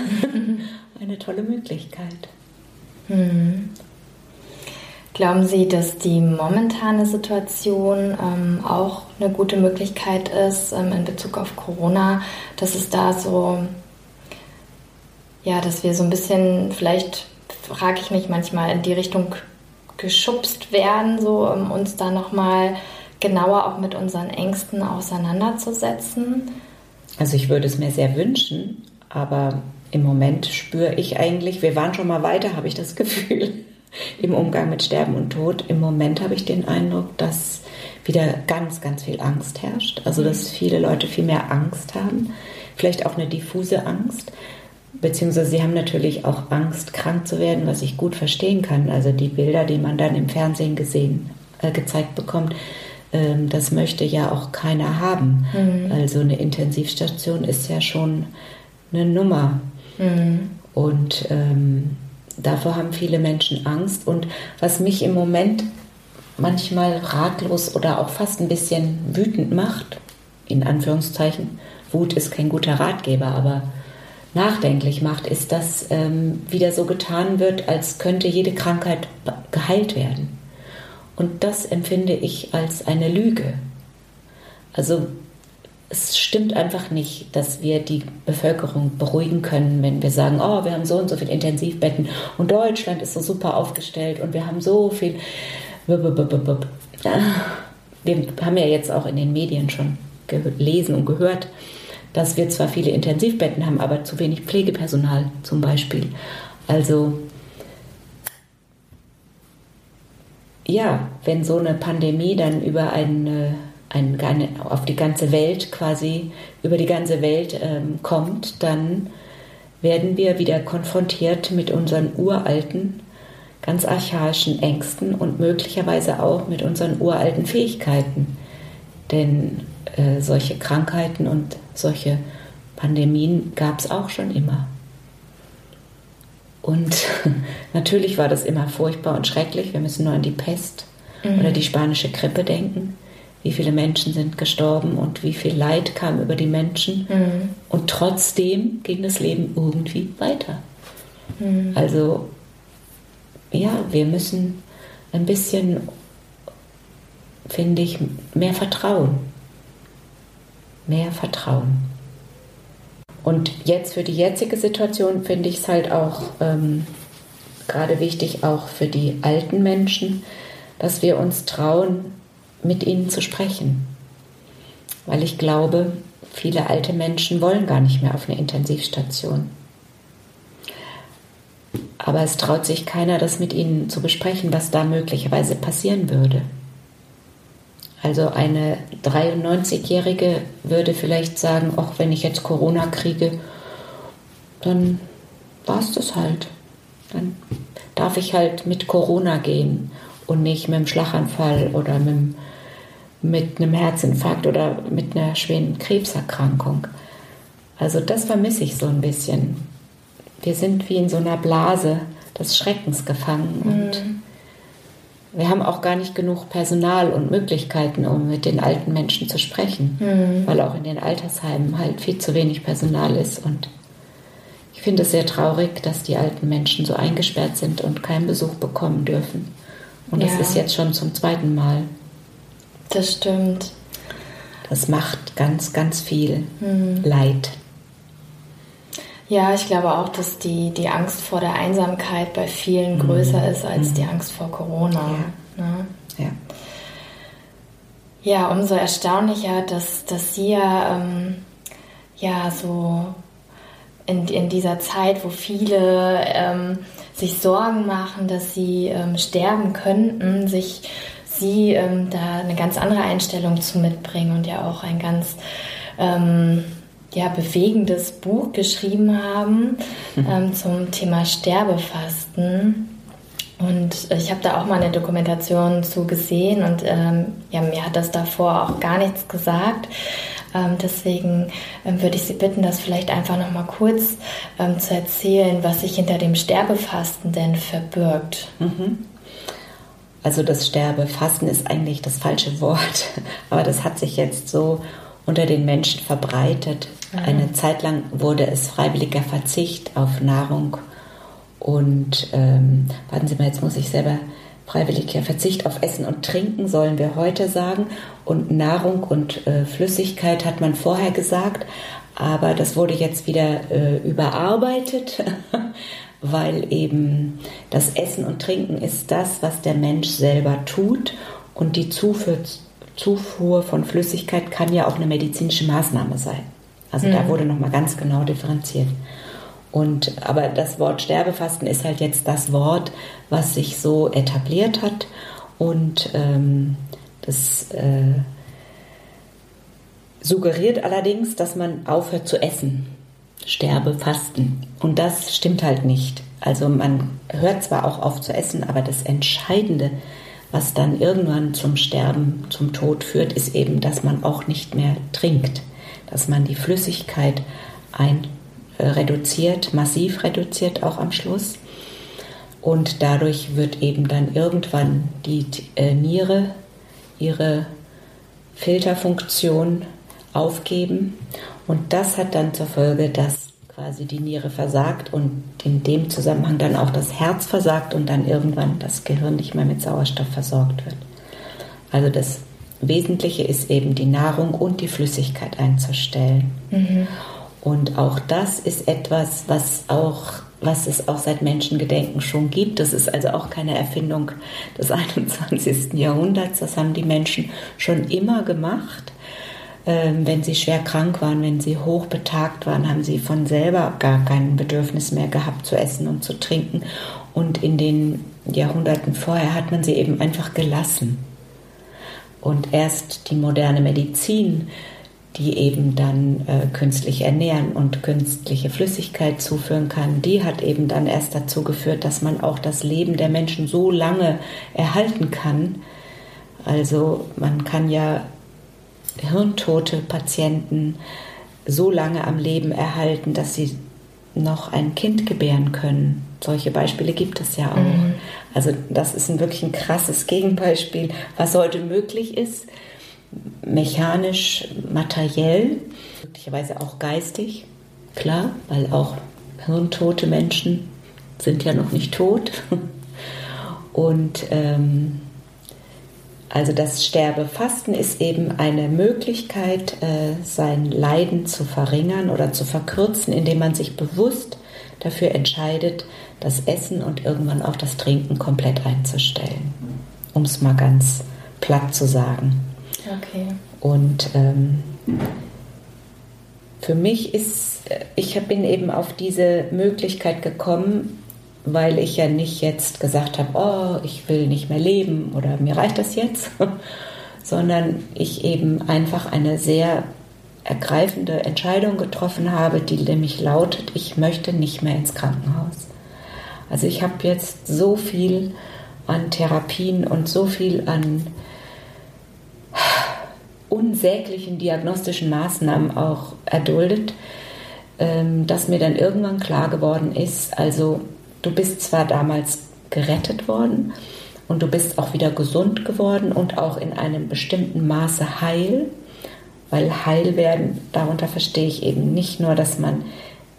Speaker 2: <laughs> eine tolle Möglichkeit.
Speaker 1: Mhm. Glauben Sie, dass die momentane Situation ähm, auch eine gute Möglichkeit ist ähm, in Bezug auf Corona, dass es da so, ja, dass wir so ein bisschen, vielleicht frage ich mich manchmal, in die Richtung geschubst werden, so um uns da nochmal genauer auch mit unseren Ängsten auseinanderzusetzen?
Speaker 2: Also ich würde es mir sehr wünschen, aber im Moment spüre ich eigentlich, wir waren schon mal weiter, habe ich das Gefühl <laughs> im Umgang mit Sterben und Tod. Im Moment habe ich den Eindruck, dass wieder ganz, ganz viel Angst herrscht. Also dass mhm. viele Leute viel mehr Angst haben, vielleicht auch eine diffuse Angst. Beziehungsweise sie haben natürlich auch Angst, krank zu werden, was ich gut verstehen kann. Also die Bilder, die man dann im Fernsehen gesehen, äh, gezeigt bekommt, das möchte ja auch keiner haben. Mhm. Also eine Intensivstation ist ja schon eine Nummer. Mhm. Und ähm, davor haben viele Menschen Angst. Und was mich im Moment manchmal ratlos oder auch fast ein bisschen wütend macht, in Anführungszeichen, Wut ist kein guter Ratgeber, aber nachdenklich macht, ist, dass ähm, wieder so getan wird, als könnte jede Krankheit geheilt werden. Und das empfinde ich als eine Lüge. Also es stimmt einfach nicht, dass wir die Bevölkerung beruhigen können, wenn wir sagen, oh, wir haben so und so viele Intensivbetten und Deutschland ist so super aufgestellt und wir haben so viel. Wir haben ja jetzt auch in den Medien schon gelesen und gehört, dass wir zwar viele Intensivbetten haben, aber zu wenig Pflegepersonal zum Beispiel. Also ja, wenn so eine Pandemie dann über eine ein, eine, auf die ganze Welt quasi, über die ganze Welt ähm, kommt, dann werden wir wieder konfrontiert mit unseren uralten, ganz archaischen Ängsten und möglicherweise auch mit unseren uralten Fähigkeiten. Denn äh, solche Krankheiten und solche Pandemien gab es auch schon immer. Und <laughs> natürlich war das immer furchtbar und schrecklich. Wir müssen nur an die Pest mhm. oder die spanische Grippe denken wie viele Menschen sind gestorben und wie viel Leid kam über die Menschen. Mhm. Und trotzdem ging das Leben irgendwie weiter. Mhm. Also ja, wir müssen ein bisschen, finde ich, mehr Vertrauen. Mehr Vertrauen. Und jetzt für die jetzige Situation finde ich es halt auch ähm, gerade wichtig, auch für die alten Menschen, dass wir uns trauen, mit ihnen zu sprechen. Weil ich glaube, viele alte Menschen wollen gar nicht mehr auf eine Intensivstation. Aber es traut sich keiner, das mit ihnen zu besprechen, was da möglicherweise passieren würde. Also eine 93-Jährige würde vielleicht sagen, auch wenn ich jetzt Corona kriege, dann war es das halt. Dann darf ich halt mit Corona gehen und nicht mit dem Schlaganfall oder mit mit einem Herzinfarkt oder mit einer schweren Krebserkrankung. Also das vermisse ich so ein bisschen. Wir sind wie in so einer Blase des Schreckens gefangen und mhm. Wir haben auch gar nicht genug Personal und Möglichkeiten, um mit den alten Menschen zu sprechen, mhm. weil auch in den Altersheimen halt viel zu wenig Personal ist und ich finde es sehr traurig, dass die alten Menschen so eingesperrt sind und keinen Besuch bekommen dürfen. Und das ja. ist jetzt schon zum zweiten Mal.
Speaker 1: Das stimmt.
Speaker 2: Das macht ganz, ganz viel mhm. Leid.
Speaker 1: Ja, ich glaube auch, dass die, die Angst vor der Einsamkeit bei vielen mhm. größer ist als mhm. die Angst vor Corona. Ja. Ne? ja. Ja, umso erstaunlicher, dass, dass Sie ja, ähm, ja so in, in dieser Zeit, wo viele ähm, sich Sorgen machen, dass sie ähm, sterben könnten, sich sie ähm, da eine ganz andere Einstellung zu mitbringen und ja auch ein ganz ähm, ja, bewegendes Buch geschrieben haben mhm. ähm, zum Thema Sterbefasten. Und ich habe da auch mal eine Dokumentation zu gesehen und ähm, ja, mir hat das davor auch gar nichts gesagt. Ähm, deswegen ähm, würde ich Sie bitten, das vielleicht einfach noch mal kurz ähm, zu erzählen, was sich hinter dem Sterbefasten denn verbirgt.
Speaker 2: Mhm. Also das Sterbefasten ist eigentlich das falsche Wort, <laughs> aber das hat sich jetzt so unter den Menschen verbreitet. Mhm. Eine Zeit lang wurde es freiwilliger Verzicht auf Nahrung und ähm, warten Sie mal, jetzt muss ich selber freiwilliger Verzicht auf Essen und Trinken sollen wir heute sagen. Und Nahrung und äh, Flüssigkeit hat man vorher gesagt. Aber das wurde jetzt wieder äh, überarbeitet, <laughs> weil eben das Essen und Trinken ist das, was der Mensch selber tut. Und die Zufuhr, Zufuhr von Flüssigkeit kann ja auch eine medizinische Maßnahme sein. Also mhm. da wurde nochmal ganz genau differenziert. Und, aber das Wort Sterbefasten ist halt jetzt das Wort, was sich so etabliert hat. Und ähm, das äh, suggeriert allerdings, dass man aufhört zu essen. Sterbefasten. Und das stimmt halt nicht. Also man hört zwar auch auf zu essen, aber das Entscheidende, was dann irgendwann zum Sterben, zum Tod führt, ist eben, dass man auch nicht mehr trinkt, dass man die Flüssigkeit ein äh, reduziert, massiv reduziert auch am Schluss. Und dadurch wird eben dann irgendwann die äh, Niere ihre Filterfunktion aufgeben. Und das hat dann zur Folge, dass quasi die Niere versagt und in dem Zusammenhang dann auch das Herz versagt und dann irgendwann das Gehirn nicht mehr mit Sauerstoff versorgt wird. Also das Wesentliche ist eben die Nahrung und die Flüssigkeit einzustellen. Mhm. Und auch das ist etwas, was auch was es auch seit Menschengedenken schon gibt. Das ist also auch keine Erfindung des <laughs> 21. Jahrhunderts. Das haben die Menschen schon immer gemacht. Ähm, wenn sie schwer krank waren, wenn sie hochbetagt waren, haben sie von selber gar kein Bedürfnis mehr gehabt zu essen und zu trinken. Und in den Jahrhunderten vorher hat man sie eben einfach gelassen. Und erst die moderne Medizin die eben dann äh, künstlich ernähren und künstliche Flüssigkeit zuführen kann, die hat eben dann erst dazu geführt, dass man auch das Leben der Menschen so lange erhalten kann. Also man kann ja hirntote Patienten so lange am Leben erhalten, dass sie noch ein Kind gebären können. Solche Beispiele gibt es ja auch. Mhm. Also das ist ein wirklich ein krasses Gegenbeispiel, was heute möglich ist mechanisch, materiell, möglicherweise auch geistig, klar, weil auch hirntote Menschen sind ja noch nicht tot. <laughs> Und ähm, also das Sterbefasten ist eben eine Möglichkeit, äh, sein Leiden zu verringern oder zu verkürzen, indem man sich bewusst dafür entscheidet, das Essen und irgendwann auch das Trinken komplett einzustellen. Um es mal ganz platt zu sagen.
Speaker 1: Okay.
Speaker 2: Und ähm, für mich ist, ich bin eben auf diese Möglichkeit gekommen, weil ich ja nicht jetzt gesagt habe, oh, ich will nicht mehr leben oder mir reicht das jetzt, <laughs> sondern ich eben einfach eine sehr ergreifende Entscheidung getroffen habe, die nämlich lautet, ich möchte nicht mehr ins Krankenhaus. Also ich habe jetzt so viel an Therapien und so viel an unsäglichen diagnostischen Maßnahmen auch erduldet, ähm, dass mir dann irgendwann klar geworden ist, also du bist zwar damals gerettet worden und du bist auch wieder gesund geworden und auch in einem bestimmten Maße heil, weil heil werden, darunter verstehe ich eben nicht nur, dass man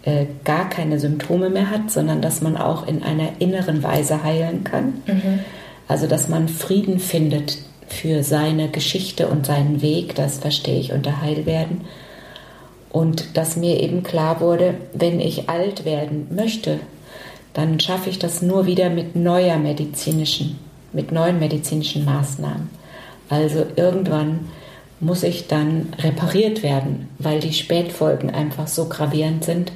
Speaker 2: äh, gar keine Symptome mehr hat, sondern dass man auch in einer inneren Weise heilen kann. Mhm. Also dass man Frieden findet für seine Geschichte und seinen Weg, das verstehe ich unter Heilwerden. Und dass mir eben klar wurde, wenn ich alt werden möchte, dann schaffe ich das nur wieder mit neuer medizinischen, mit neuen medizinischen Maßnahmen. Also irgendwann muss ich dann repariert werden, weil die Spätfolgen einfach so gravierend sind,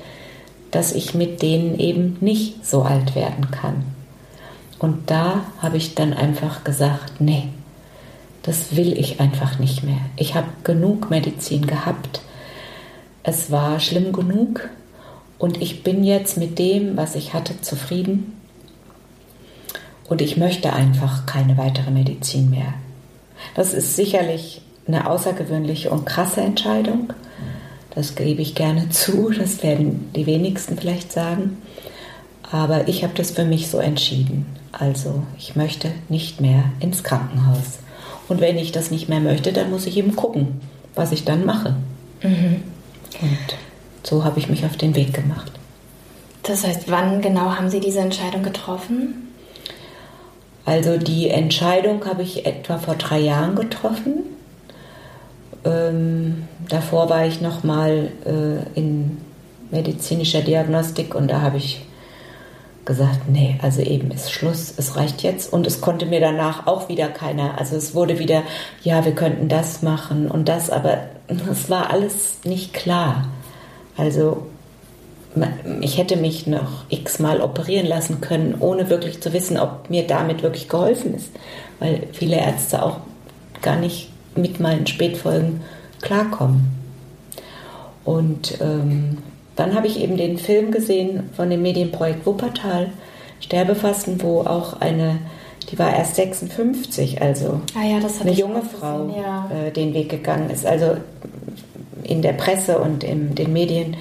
Speaker 2: dass ich mit denen eben nicht so alt werden kann. Und da habe ich dann einfach gesagt, nee, das will ich einfach nicht mehr. Ich habe genug Medizin gehabt. Es war schlimm genug und ich bin jetzt mit dem, was ich hatte, zufrieden. Und ich möchte einfach keine weitere Medizin mehr. Das ist sicherlich eine außergewöhnliche und krasse Entscheidung. Das gebe ich gerne <laughs> zu, das werden die wenigsten vielleicht sagen. Aber ich habe das für mich so entschieden. Also ich möchte nicht mehr ins Krankenhaus. Und wenn ich das nicht mehr möchte, dann muss ich eben gucken, was ich dann mache. Mhm. Und so habe ich mich auf den Weg gemacht.
Speaker 1: Das heißt, wann genau haben Sie diese Entscheidung getroffen?
Speaker 2: Also die Entscheidung habe ich etwa vor drei Jahren getroffen. Ähm, davor war ich noch mal äh, in medizinischer Diagnostik und da habe ich gesagt, nee, also eben ist Schluss, es reicht jetzt. Und es konnte mir danach auch wieder keiner, also es wurde wieder, ja, wir könnten das machen und das, aber <laughs> es war alles nicht klar. Also ich hätte mich noch x-mal operieren lassen können, ohne wirklich zu wissen, ob mir damit wirklich geholfen ist, weil viele Ärzte auch gar nicht mit meinen Spätfolgen klarkommen. Und ähm, dann habe ich eben den Film gesehen von dem Medienprojekt Wuppertal, Sterbefasten, wo auch eine, die war erst 56, also
Speaker 1: ah ja,
Speaker 2: eine junge Frau ja. äh, den Weg gegangen ist. Also in der Presse und in den Medien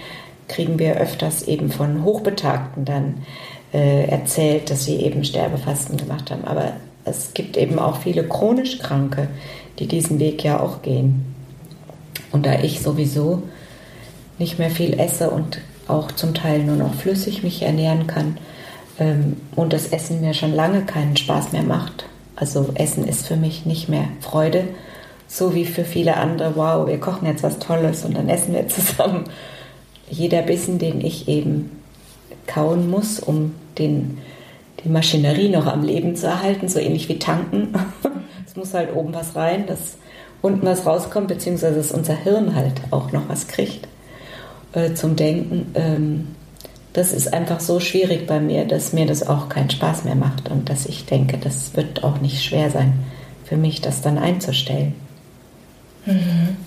Speaker 2: kriegen wir öfters eben von Hochbetagten dann äh, erzählt, dass sie eben Sterbefasten gemacht haben. Aber es gibt eben auch viele chronisch Kranke, die diesen Weg ja auch gehen. Und da ich sowieso nicht mehr viel esse und auch zum Teil nur noch flüssig mich ernähren kann ähm, und das Essen mir schon lange keinen Spaß mehr macht. Also Essen ist für mich nicht mehr Freude, so wie für viele andere, wow, wir kochen jetzt was Tolles und dann essen wir <laughs> zusammen. Jeder Bissen, den ich eben kauen muss, um den, die Maschinerie noch am Leben zu erhalten, so ähnlich wie tanken. <laughs> es muss halt oben was rein, dass unten was rauskommt, beziehungsweise dass unser Hirn halt auch noch was kriegt äh, zum Denken. Ähm, das ist einfach so schwierig bei mir, dass mir das auch keinen Spaß mehr macht und dass ich denke, das wird auch nicht schwer sein für mich, das dann einzustellen.
Speaker 1: Mhm.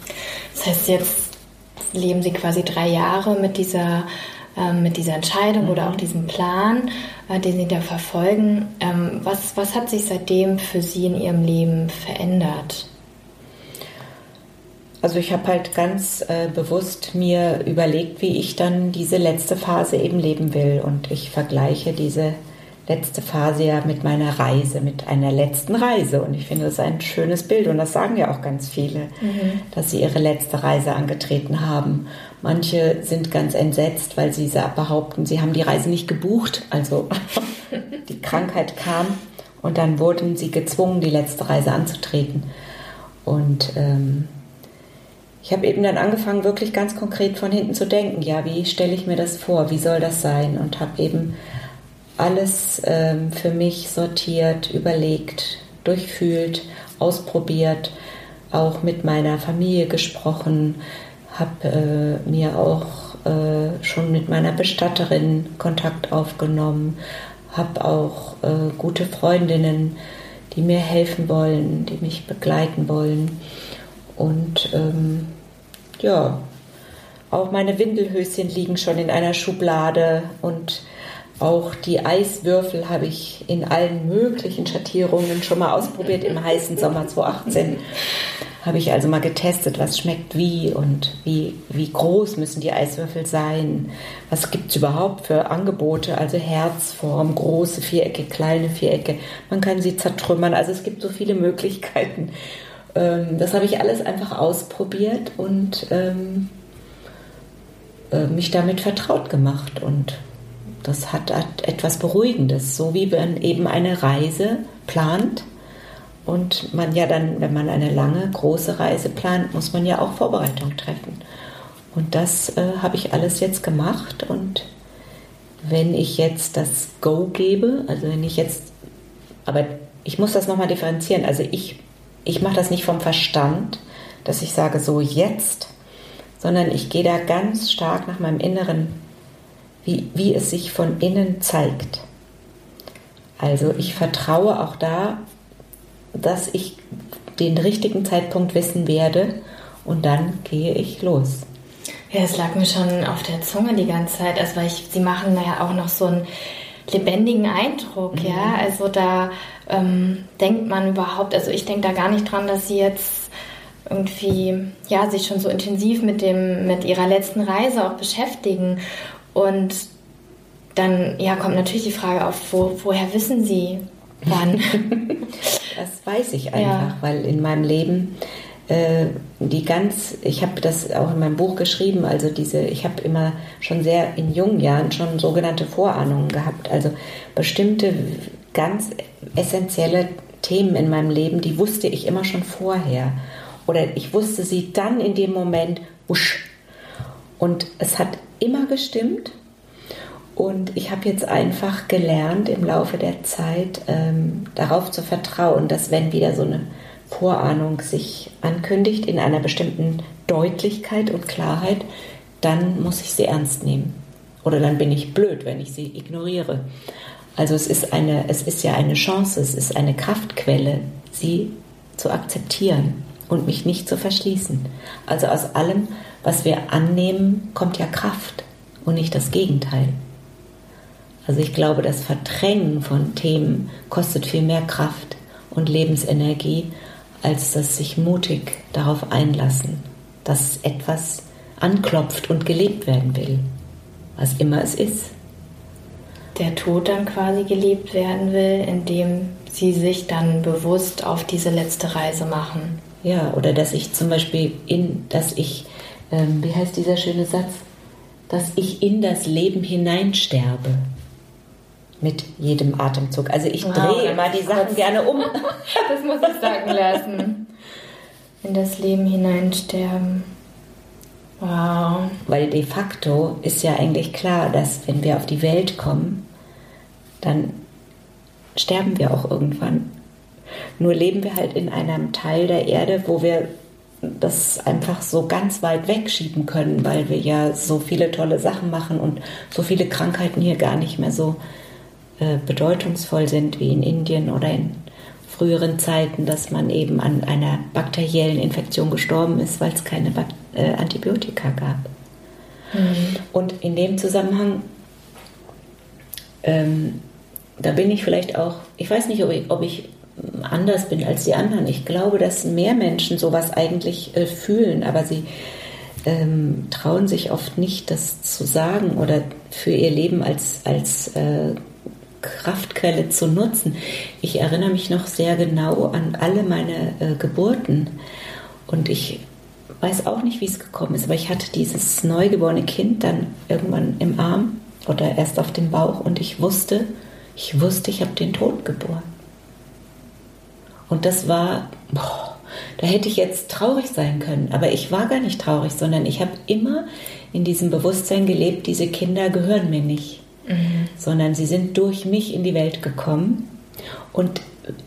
Speaker 1: Das heißt, jetzt leben Sie quasi drei Jahre mit dieser, äh, mit dieser Entscheidung mhm. oder auch diesem Plan, äh, den Sie da verfolgen. Ähm, was, was hat sich seitdem für Sie in Ihrem Leben verändert?
Speaker 2: Also ich habe halt ganz äh, bewusst mir überlegt, wie ich dann diese letzte Phase eben leben will. Und ich vergleiche diese letzte Phase ja mit meiner Reise, mit einer letzten Reise. Und ich finde das ein schönes Bild. Und das sagen ja auch ganz viele, mhm. dass sie ihre letzte Reise angetreten haben. Manche sind ganz entsetzt, weil sie behaupten, sie haben die Reise nicht gebucht. Also <laughs> die Krankheit kam und dann wurden sie gezwungen, die letzte Reise anzutreten. Und ähm, ich habe eben dann angefangen, wirklich ganz konkret von hinten zu denken, ja, wie stelle ich mir das vor, wie soll das sein? Und habe eben alles ähm, für mich sortiert, überlegt, durchfühlt, ausprobiert, auch mit meiner Familie gesprochen, habe äh, mir auch äh, schon mit meiner Bestatterin Kontakt aufgenommen, habe auch äh, gute Freundinnen, die mir helfen wollen, die mich begleiten wollen. Und ähm, ja, auch meine Windelhöschen liegen schon in einer Schublade und auch die Eiswürfel habe ich in allen möglichen Schattierungen schon mal ausprobiert im heißen Sommer 2018. habe ich also mal getestet, was schmeckt wie und wie, wie groß müssen die Eiswürfel sein. Was gibt es überhaupt für Angebote? Also Herzform, große Vierecke, kleine Vierecke. Man kann sie zertrümmern. Also es gibt so viele Möglichkeiten. Ähm, das habe ich alles einfach ausprobiert und ähm, äh, mich damit vertraut gemacht. Und das hat, etwas Beruhigendes, so wie man eben eine Reise plant und man ja dann, wenn man eine lange, große Reise plant, muss man ja auch Vorbereitung treffen. Und das äh, habe ich alles jetzt gemacht. Und wenn ich jetzt das Go gebe, also wenn ich jetzt, aber ich muss das nochmal differenzieren. Also ich, ich mache das nicht vom Verstand, dass ich sage, so jetzt, sondern ich gehe da ganz stark nach meinem Inneren, wie, wie es sich von innen zeigt. Also ich vertraue auch da dass ich den richtigen Zeitpunkt wissen werde und dann gehe ich los.
Speaker 1: Ja, es lag mir schon auf der Zunge die ganze Zeit, also weil ich, sie machen ja auch noch so einen lebendigen Eindruck, mhm. ja, also da ähm, denkt man überhaupt, also ich denke da gar nicht dran, dass sie jetzt irgendwie, ja, sich schon so intensiv mit dem, mit ihrer letzten Reise auch beschäftigen und dann, ja, kommt natürlich die Frage auf, wo, woher wissen sie, wann? <laughs>
Speaker 2: Das weiß ich einfach, ja. weil in meinem Leben äh, die ganz, ich habe das auch in meinem Buch geschrieben, also diese, ich habe immer schon sehr in jungen Jahren schon sogenannte Vorahnungen gehabt, also bestimmte ganz essentielle Themen in meinem Leben, die wusste ich immer schon vorher. Oder ich wusste sie dann in dem Moment, wusch. Und es hat immer gestimmt und ich habe jetzt einfach gelernt im Laufe der Zeit ähm, darauf zu vertrauen, dass wenn wieder so eine Vorahnung sich ankündigt in einer bestimmten Deutlichkeit und Klarheit, dann muss ich sie ernst nehmen. Oder dann bin ich blöd, wenn ich sie ignoriere. Also es ist, eine, es ist ja eine Chance, es ist eine Kraftquelle, sie zu akzeptieren und mich nicht zu verschließen. Also aus allem, was wir annehmen, kommt ja Kraft und nicht das Gegenteil. Also ich glaube, das Verdrängen von Themen kostet viel mehr Kraft und Lebensenergie, als das sich mutig darauf einlassen, dass etwas anklopft und gelebt werden will, was immer es ist.
Speaker 1: Der Tod dann quasi gelebt werden will, indem sie sich dann bewusst auf diese letzte Reise machen.
Speaker 2: Ja, oder dass ich zum Beispiel in, dass ich, ähm, wie heißt dieser schöne Satz, dass ich in das Leben hineinsterbe mit jedem Atemzug. Also ich wow, drehe immer die Sachen gerne um. <laughs>
Speaker 1: das muss ich sagen lassen. In das Leben hineinsterben. Wow.
Speaker 2: Weil de facto ist ja eigentlich klar, dass wenn wir auf die Welt kommen, dann sterben wir auch irgendwann. Nur leben wir halt in einem Teil der Erde, wo wir das einfach so ganz weit wegschieben können, weil wir ja so viele tolle Sachen machen und so viele Krankheiten hier gar nicht mehr so äh, bedeutungsvoll sind wie in Indien oder in früheren Zeiten, dass man eben an einer bakteriellen Infektion gestorben ist, weil es keine Bak äh, Antibiotika gab. Mhm. Und in dem Zusammenhang, ähm, da bin ich vielleicht auch, ich weiß nicht, ob ich, ob ich anders bin als die anderen. Ich glaube, dass mehr Menschen sowas eigentlich äh, fühlen, aber sie ähm, trauen sich oft nicht, das zu sagen oder für ihr Leben als, als äh, Kraftquelle zu nutzen. Ich erinnere mich noch sehr genau an alle meine äh, Geburten und ich weiß auch nicht, wie es gekommen ist, aber ich hatte dieses neugeborene Kind dann irgendwann im Arm oder erst auf dem Bauch und ich wusste, ich wusste, ich habe den Tod geboren. Und das war, boah, da hätte ich jetzt traurig sein können, aber ich war gar nicht traurig, sondern ich habe immer in diesem Bewusstsein gelebt, diese Kinder gehören mir nicht mhm. sondern sie sind durch mich in die Welt gekommen. Und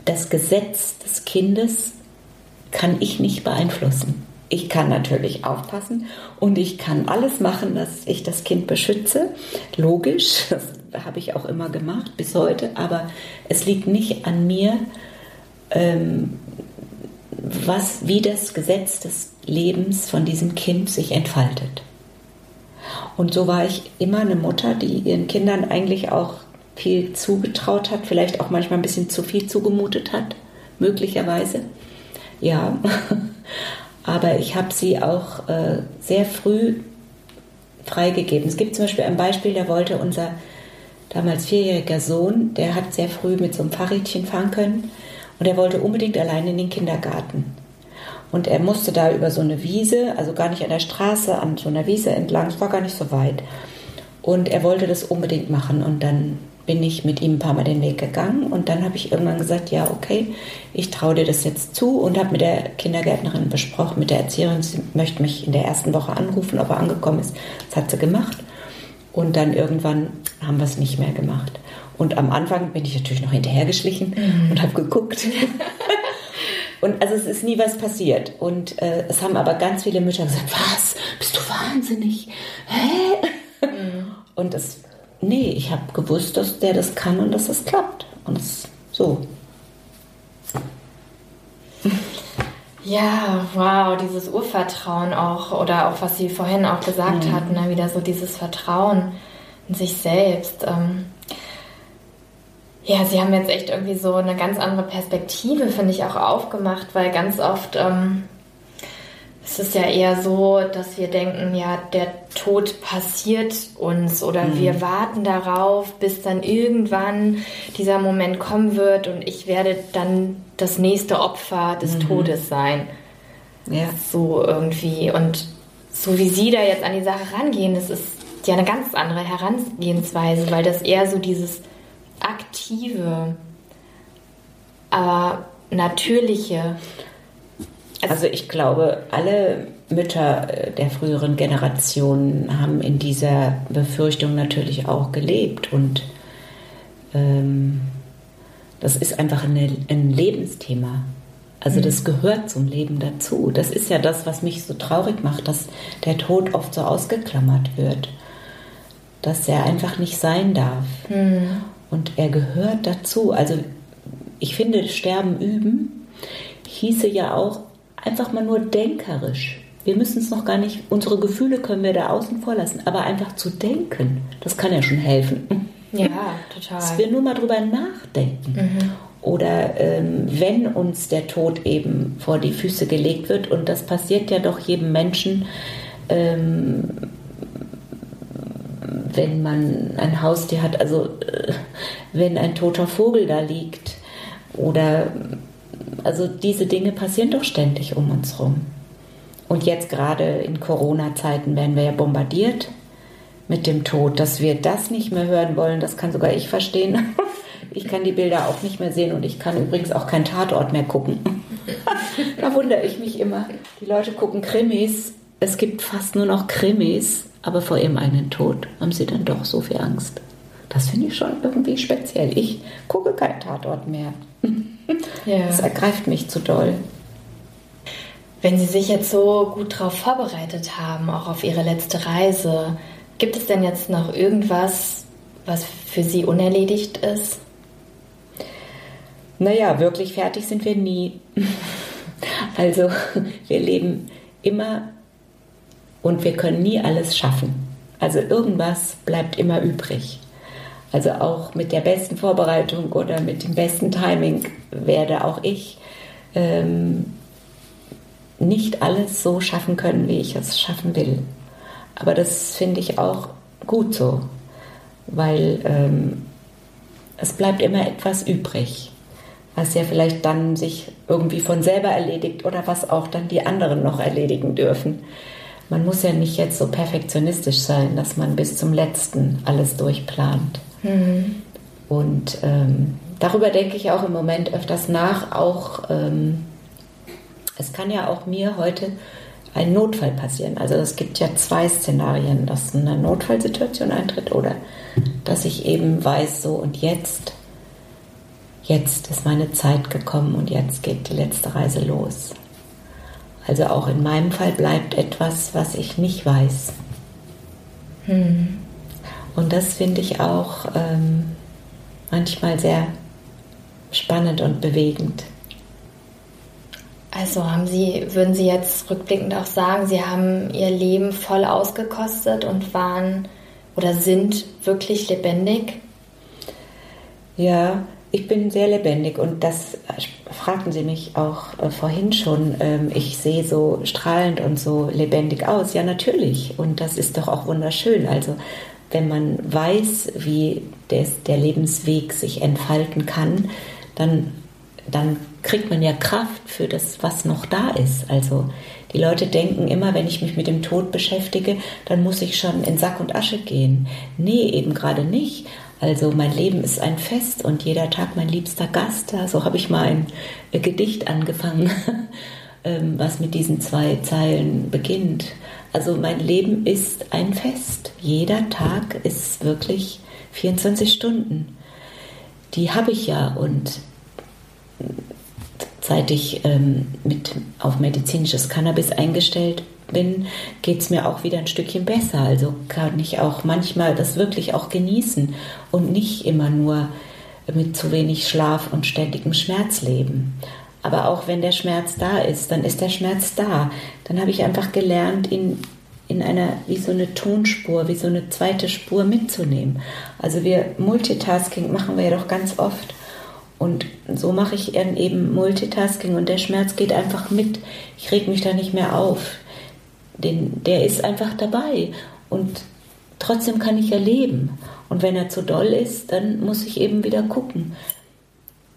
Speaker 2: das Gesetz des Kindes kann ich nicht beeinflussen. Ich kann natürlich aufpassen und ich kann alles machen, dass ich das Kind beschütze. Logisch, <laughs> das habe ich auch immer gemacht bis heute, aber es liegt nicht an mir, ähm, was, wie das Gesetz des Lebens von diesem Kind sich entfaltet. Und so war ich immer eine Mutter, die ihren Kindern eigentlich auch viel zugetraut hat, vielleicht auch manchmal ein bisschen zu viel zugemutet hat, möglicherweise. ja. <laughs> Aber ich habe sie auch äh, sehr früh freigegeben. Es gibt zum Beispiel ein Beispiel, da wollte unser damals vierjähriger Sohn, der hat sehr früh mit so einem Fahrrädchen fahren können und er wollte unbedingt allein in den Kindergarten. Und er musste da über so eine Wiese, also gar nicht an der Straße, an so einer Wiese entlang, es war gar nicht so weit. Und er wollte das unbedingt machen und dann bin ich mit ihm ein paar Mal den Weg gegangen und dann habe ich irgendwann gesagt, ja, okay, ich traue dir das jetzt zu und habe mit der Kindergärtnerin besprochen, mit der Erzieherin, sie möchte mich in der ersten Woche anrufen, ob er angekommen ist. Das hat sie gemacht und dann irgendwann haben wir es nicht mehr gemacht. Und am Anfang bin ich natürlich noch hinterhergeschlichen mhm. und habe geguckt. <laughs> und also es ist nie was passiert. Und äh, es haben aber ganz viele Mütter gesagt, was, bist du wahnsinnig? Hä? Mhm. Und es nee, ich habe gewusst, dass der das kann und dass das klappt. Und es, so.
Speaker 1: Ja, wow, dieses Urvertrauen auch, oder auch was Sie vorhin auch gesagt mhm. hatten, ne, wieder so dieses Vertrauen in sich selbst. Ähm, ja, Sie haben jetzt echt irgendwie so eine ganz andere Perspektive, finde ich, auch aufgemacht, weil ganz oft ähm, es ist ja eher so, dass wir denken, ja, der Tod passiert uns oder mhm. wir warten darauf, bis dann irgendwann dieser Moment kommen wird und ich werde dann das nächste Opfer des mhm. Todes sein. Ja. So irgendwie. Und so wie Sie da jetzt an die Sache rangehen, das ist ja eine ganz andere Herangehensweise, weil das eher so dieses aktive, aber natürliche
Speaker 2: also ich glaube, alle Mütter äh, der früheren Generationen haben in dieser Befürchtung natürlich auch gelebt und ähm, das ist einfach eine, ein Lebensthema. Also das mhm. gehört zum Leben dazu. Das ist ja das, was mich so traurig macht, dass der Tod oft so ausgeklammert wird, dass er einfach nicht sein darf. Mhm. Und er gehört dazu. Also ich finde, Sterben üben hieße ja auch einfach mal nur denkerisch. Wir müssen es noch gar nicht, unsere Gefühle können wir da außen vor lassen, aber einfach zu denken, das kann ja schon helfen.
Speaker 1: Ja, total.
Speaker 2: Dass wir nur mal drüber nachdenken. Mhm. Oder ähm, wenn uns der Tod eben vor die Füße gelegt wird, und das passiert ja doch jedem Menschen, ähm, wenn man ein Haustier hat, also äh, wenn ein toter Vogel da liegt oder also diese Dinge passieren doch ständig um uns herum. Und jetzt gerade in Corona-Zeiten werden wir ja bombardiert mit dem Tod. Dass wir das nicht mehr hören wollen, das kann sogar ich verstehen. <laughs> Ich kann die Bilder auch nicht mehr sehen und ich kann übrigens auch keinen Tatort mehr gucken. <laughs> da wundere ich mich immer. Die Leute gucken Krimis. Es gibt fast nur noch Krimis, aber vor ihrem eigenen Tod haben sie dann doch so viel Angst. Das finde ich schon irgendwie speziell. Ich gucke keinen Tatort mehr. <laughs> Ja. Das ergreift mich zu doll.
Speaker 1: Wenn Sie sich jetzt so gut darauf vorbereitet haben, auch auf Ihre letzte Reise, gibt es denn jetzt noch irgendwas, was für Sie unerledigt ist?
Speaker 2: Naja, wirklich fertig sind wir nie. <laughs> Also wir leben immer und wir können nie alles schaffen. Also irgendwas bleibt immer übrig. Also auch mit der besten Vorbereitung oder mit dem besten Timing werde auch ich ähm, nicht alles so schaffen können, wie ich es schaffen will. Aber das finde ich auch gut so, weil ähm, es bleibt immer etwas übrig, was ja vielleicht dann sich irgendwie von selber erledigt oder was auch dann die anderen noch erledigen dürfen. Man muss ja nicht jetzt so perfektionistisch sein, dass man bis zum letzten alles durchplant. Mhm. Und ähm, darüber denke ich auch im Moment öfters nach. Auch ähm, es kann ja auch mir heute ein Notfall passieren. Also es gibt ja zwei Szenarien, dass eine Notfallsituation eintritt oder dass ich eben weiß, so und jetzt, jetzt ist meine Zeit gekommen und jetzt geht die letzte Reise los. Also auch in meinem Fall bleibt etwas, was ich nicht weiß. Hm. Und das finde ich auch ähm, manchmal sehr spannend und bewegend.
Speaker 1: Also haben Sie, würden Sie jetzt rückblickend auch sagen, Sie haben Ihr Leben voll ausgekostet und waren oder sind wirklich lebendig?
Speaker 2: Ja, ich bin sehr lebendig und das fragten Sie mich auch äh, vorhin schon. Ähm, ich sehe so strahlend und so lebendig aus. Ja, natürlich. Und das ist doch auch wunderschön. Also, wenn man weiß, wie des, der Lebensweg sich entfalten kann, dann, dann kriegt man ja Kraft für das, was noch da ist. Also, die Leute denken immer, wenn ich mich mit dem Tod beschäftige, dann muss ich schon in Sack und Asche gehen. Nee, eben gerade nicht. Also mein Leben ist ein Fest und jeder Tag mein liebster Gast. So habe ich mal ein äh, Gedicht angefangen, <laughs> ähm, was mit diesen zwei Zeilen beginnt. Also mein Leben ist ein Fest. Jeder Tag ist wirklich 24 Stunden. Die habe ich ja und seit ich ähm, mit, auf medizinisches Cannabis eingestellt bin, geht es mir auch wieder ein Stückchen besser. Also kann ich auch manchmal das wirklich auch genießen und nicht immer nur mit zu wenig Schlaf und ständigem Schmerz leben. Aber auch wenn der Schmerz da ist, dann ist der Schmerz da. Dann habe ich einfach gelernt, ihn in einer, wie so eine Tonspur, wie so eine zweite Spur mitzunehmen. Also wir Multitasking machen wir ja doch ganz oft. Und so mache ich eben Multitasking und der Schmerz geht einfach mit. Ich reg mich da nicht mehr auf den, der ist einfach dabei und trotzdem kann ich ja leben. Und wenn er zu doll ist, dann muss ich eben wieder gucken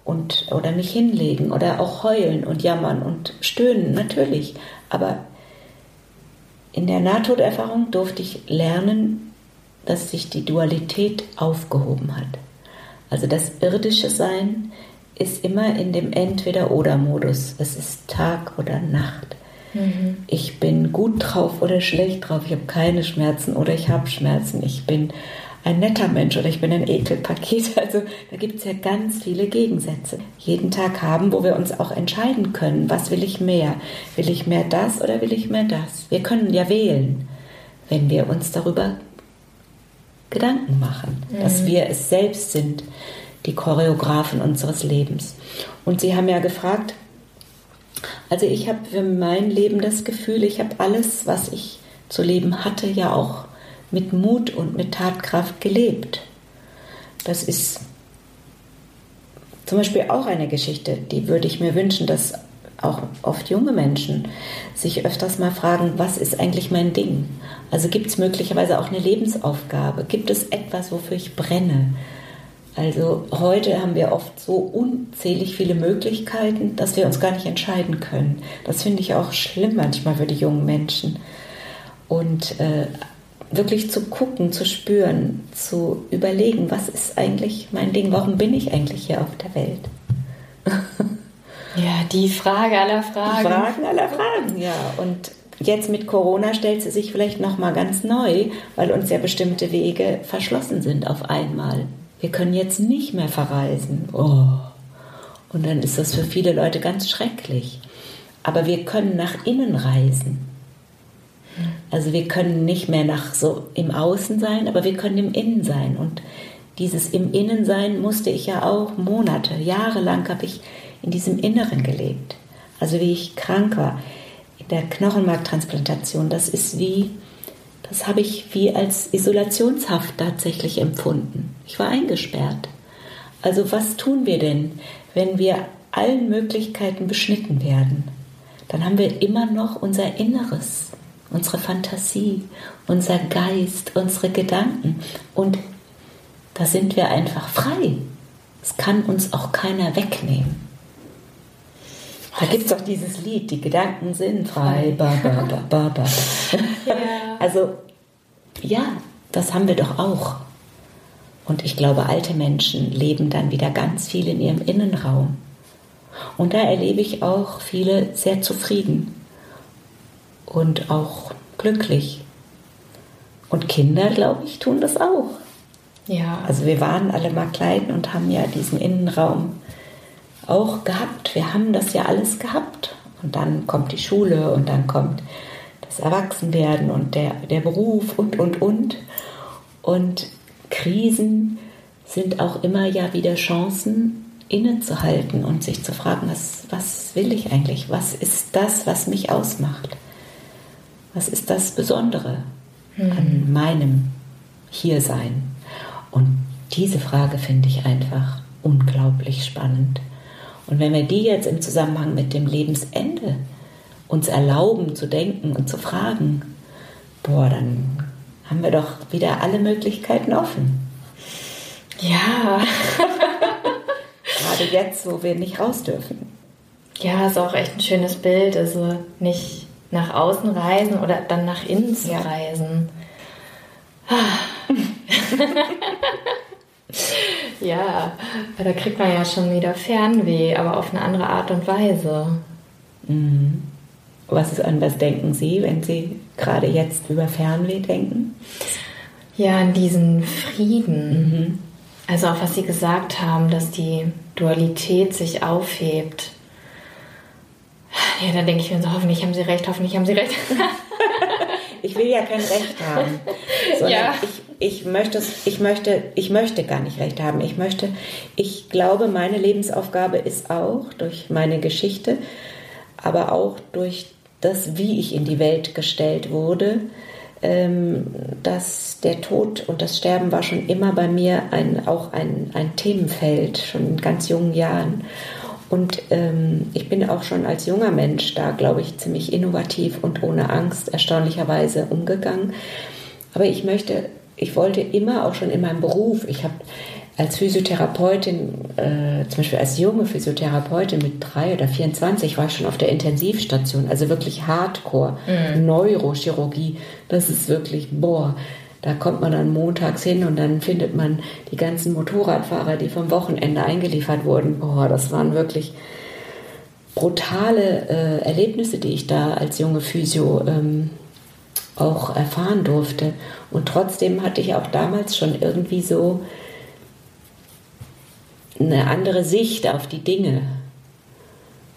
Speaker 2: und oder mich hinlegen oder auch heulen und jammern und stöhnen natürlich. Aber in der Nahtoderfahrung durfte ich lernen, dass sich die Dualität aufgehoben hat. Also das irdische Sein ist immer in dem Entweder-Oder-Modus. Es ist Tag oder Nacht. Mhm. Ich bin gut drauf oder schlecht drauf. Ich habe keine Schmerzen oder ich habe Schmerzen. Ich bin ein netter Mensch oder ich bin ein Ekelpaket. <laughs> Also da gibt es ja ganz viele Gegensätze. Jeden Tag haben, wo wir uns auch entscheiden können, was will ich mehr? Will ich mehr das oder will ich mehr das? Wir können ja wählen, wenn wir uns darüber Gedanken machen, mhm. dass wir es selbst sind, die Choreografen unseres Lebens. Und Sie haben ja gefragt, also ich habe für mein Leben das Gefühl, ich habe alles, was ich zu leben hatte, ja auch mit Mut und mit Tatkraft gelebt. Das ist zum Beispiel auch eine Geschichte, die würde ich mir wünschen, dass auch oft junge Menschen sich öfters mal fragen, was ist eigentlich mein Ding? Also gibt es möglicherweise auch eine Lebensaufgabe? Gibt es etwas, wofür ich brenne? Also heute haben wir oft so unzählig viele Möglichkeiten, dass wir uns gar nicht entscheiden können. Das finde ich auch schlimm manchmal für die jungen Menschen. Und äh, wirklich zu gucken, zu spüren, zu überlegen, was ist eigentlich mein Ding, warum bin ich eigentlich hier auf der Welt?
Speaker 1: ja, die Frage aller Fragen.
Speaker 2: Die Fragen aller Fragen, ja. Und jetzt mit Corona stellt sie sich vielleicht nochmal ganz neu, weil uns ja bestimmte Wege verschlossen sind auf einmal wir können jetzt nicht mehr verreisen. Oh. Und dann ist das für viele Leute ganz schrecklich. Aber wir können nach innen reisen. Also wir können nicht mehr nach so im Außen sein, aber wir können im Innen sein. Und dieses im Innen sein musste ich ja auch Monate, jahrelang habe ich in diesem Inneren gelebt. Also wie ich krank war in der Knochenmarktransplantation, das ist wie das habe ich wie als Isolationshaft tatsächlich empfunden. Ich war eingesperrt. Also was tun wir denn, wenn wir allen Möglichkeiten beschnitten werden? Dann haben wir immer noch unser Inneres, unsere Fantasie, unser Geist, unsere Gedanken. Und da sind wir einfach frei. Es kann uns auch keiner wegnehmen. Da gibt es auch dieses Lied, die Gedanken sind frei. Ba, ba, ba, ba, ba. Ja. Also ja, das haben wir doch auch. Und ich glaube, alte Menschen leben dann wieder ganz viel in ihrem Innenraum. Und da erlebe ich auch viele sehr zufrieden und auch glücklich. Und Kinder, glaube ich, tun das auch. Ja. Also wir waren alle mal klein und haben ja diesen Innenraum auch gehabt. Wir haben das ja alles gehabt. Und dann kommt die Schule und dann kommt das Erwachsenwerden und der, der Beruf und, und, und. Und Krisen sind auch immer ja wieder Chancen, innezuhalten und sich zu fragen, was, was will ich eigentlich? Was ist das, was mich ausmacht? Was ist das Besondere mhm. an meinem Hiersein? Und diese Frage finde ich einfach unglaublich spannend. Und wenn wir die jetzt im Zusammenhang mit dem Lebensende uns erlauben zu denken und zu fragen, boah, dann haben wir doch wieder alle Möglichkeiten offen.
Speaker 1: Ja. <laughs>
Speaker 2: Gerade jetzt, wo wir nicht raus dürfen.
Speaker 1: Ja, ist auch echt ein schönes Bild. Also nicht nach außen reisen oder dann nach innen zu ja. reisen. <laughs> <laughs> <laughs> ja, da kriegt man ja schon wieder Fernweh, aber auf eine andere Art und Weise.
Speaker 2: Mhm. Was ist an was denken Sie, wenn Sie gerade jetzt über Fernweh denken?
Speaker 1: Ja, an diesen Frieden. Mhm. Also auch was Sie gesagt haben, dass die Dualität sich aufhebt. Ja, dann denke ich mir so, hoffentlich haben Sie recht, hoffentlich haben Sie recht. <laughs>
Speaker 2: ich will ja kein Recht haben, ja. ich, ich, möchte, ich, möchte, ich möchte gar nicht Recht haben. Ich möchte, ich glaube, meine Lebensaufgabe ist auch durch meine Geschichte, aber auch durch das, wie ich in die Welt gestellt wurde, ähm, dass der Tod und das Sterben war schon immer bei mir ein, auch ein, ein Themenfeld, schon in ganz jungen Jahren. Und ähm, ich bin auch schon als junger Mensch da, glaube ich, ziemlich innovativ und ohne Angst erstaunlicherweise umgegangen. Aber ich möchte, ich wollte immer auch schon in meinem Beruf, ich habe als Physiotherapeutin, äh, zum Beispiel als junge Physiotherapeutin mit drei oder 24 war ich schon auf der Intensivstation, also wirklich Hardcore, mhm. Neurochirurgie. Das ist wirklich, boah, da kommt man dann montags hin und dann findet man die ganzen Motorradfahrer, die vom Wochenende eingeliefert wurden. Boah, das waren wirklich brutale äh, Erlebnisse, die ich da als junge Physio ähm, auch erfahren durfte. Und trotzdem hatte ich auch damals schon irgendwie so eine andere Sicht auf die Dinge.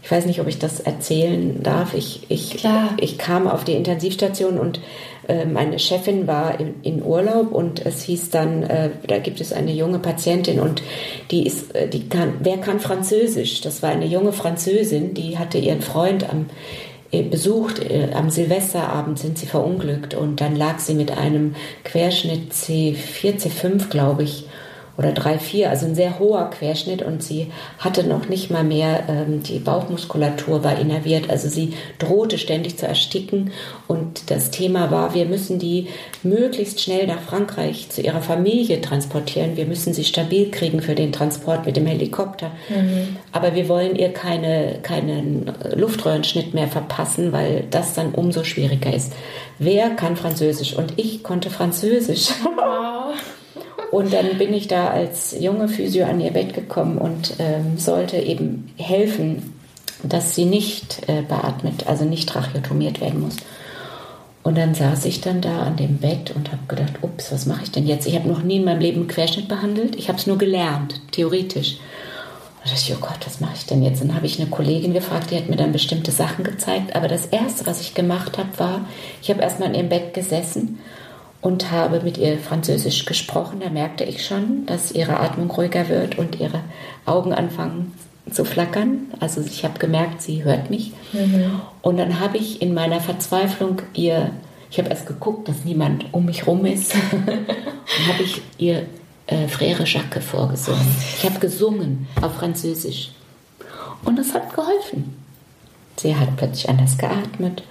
Speaker 2: Ich weiß nicht, ob ich das erzählen darf. Ich, ich, ich kam auf die Intensivstation und äh, meine Chefin war in, in, Urlaub und es hieß dann, äh, da gibt es eine junge Patientin und die ist, äh, die kann, wer kann Französisch? Das war eine junge Französin, die hatte ihren Freund am besucht. Äh, am Silvesterabend sind sie verunglückt und dann lag sie mit einem Querschnitt C4, C5, glaube ich, oder 3,4, also ein sehr hoher Querschnitt und sie hatte noch nicht mal mehr, ähm, die Bauchmuskulatur war innerviert, also sie drohte ständig zu ersticken und das Thema war, wir müssen die möglichst schnell nach Frankreich zu ihrer Familie transportieren, wir müssen sie stabil kriegen für den Transport mit dem Helikopter, mhm. aber wir wollen ihr keine, keinen Luftröhrenschnitt mehr verpassen, weil das dann umso schwieriger ist. Wer kann Französisch? Und ich konnte Französisch. Wow. Und dann bin ich da als junge Physio an ihr Bett gekommen und ähm, sollte eben helfen, dass sie nicht äh, beatmet, also nicht tracheotomiert werden muss. Und dann saß ich dann da an dem Bett und habe gedacht, ups, was mache ich denn jetzt? Ich habe noch nie in meinem Leben Querschnitt behandelt. Ich habe es nur gelernt, theoretisch. Und da dachte ich, oh Gott, was mache ich denn jetzt? dann habe ich eine Kollegin gefragt, die hat mir dann bestimmte Sachen gezeigt. Aber das Erste, was ich gemacht habe, war, ich habe erstmal in ihrem Bett gesessen und habe mit ihr Französisch gesprochen. Da merkte ich schon, dass ihre Atmung ruhiger wird und ihre Augen anfangen zu flackern. Also ich habe gemerkt, sie hört mich. Mhm. Und dann habe ich in meiner Verzweiflung ihr, ich habe erst geguckt, dass niemand um mich rum ist, <laughs> und habe ich ihr äh, Frère Jacques vorgesungen. Ich habe gesungen auf Französisch. Und das hat geholfen. Sie hat plötzlich anders geatmet.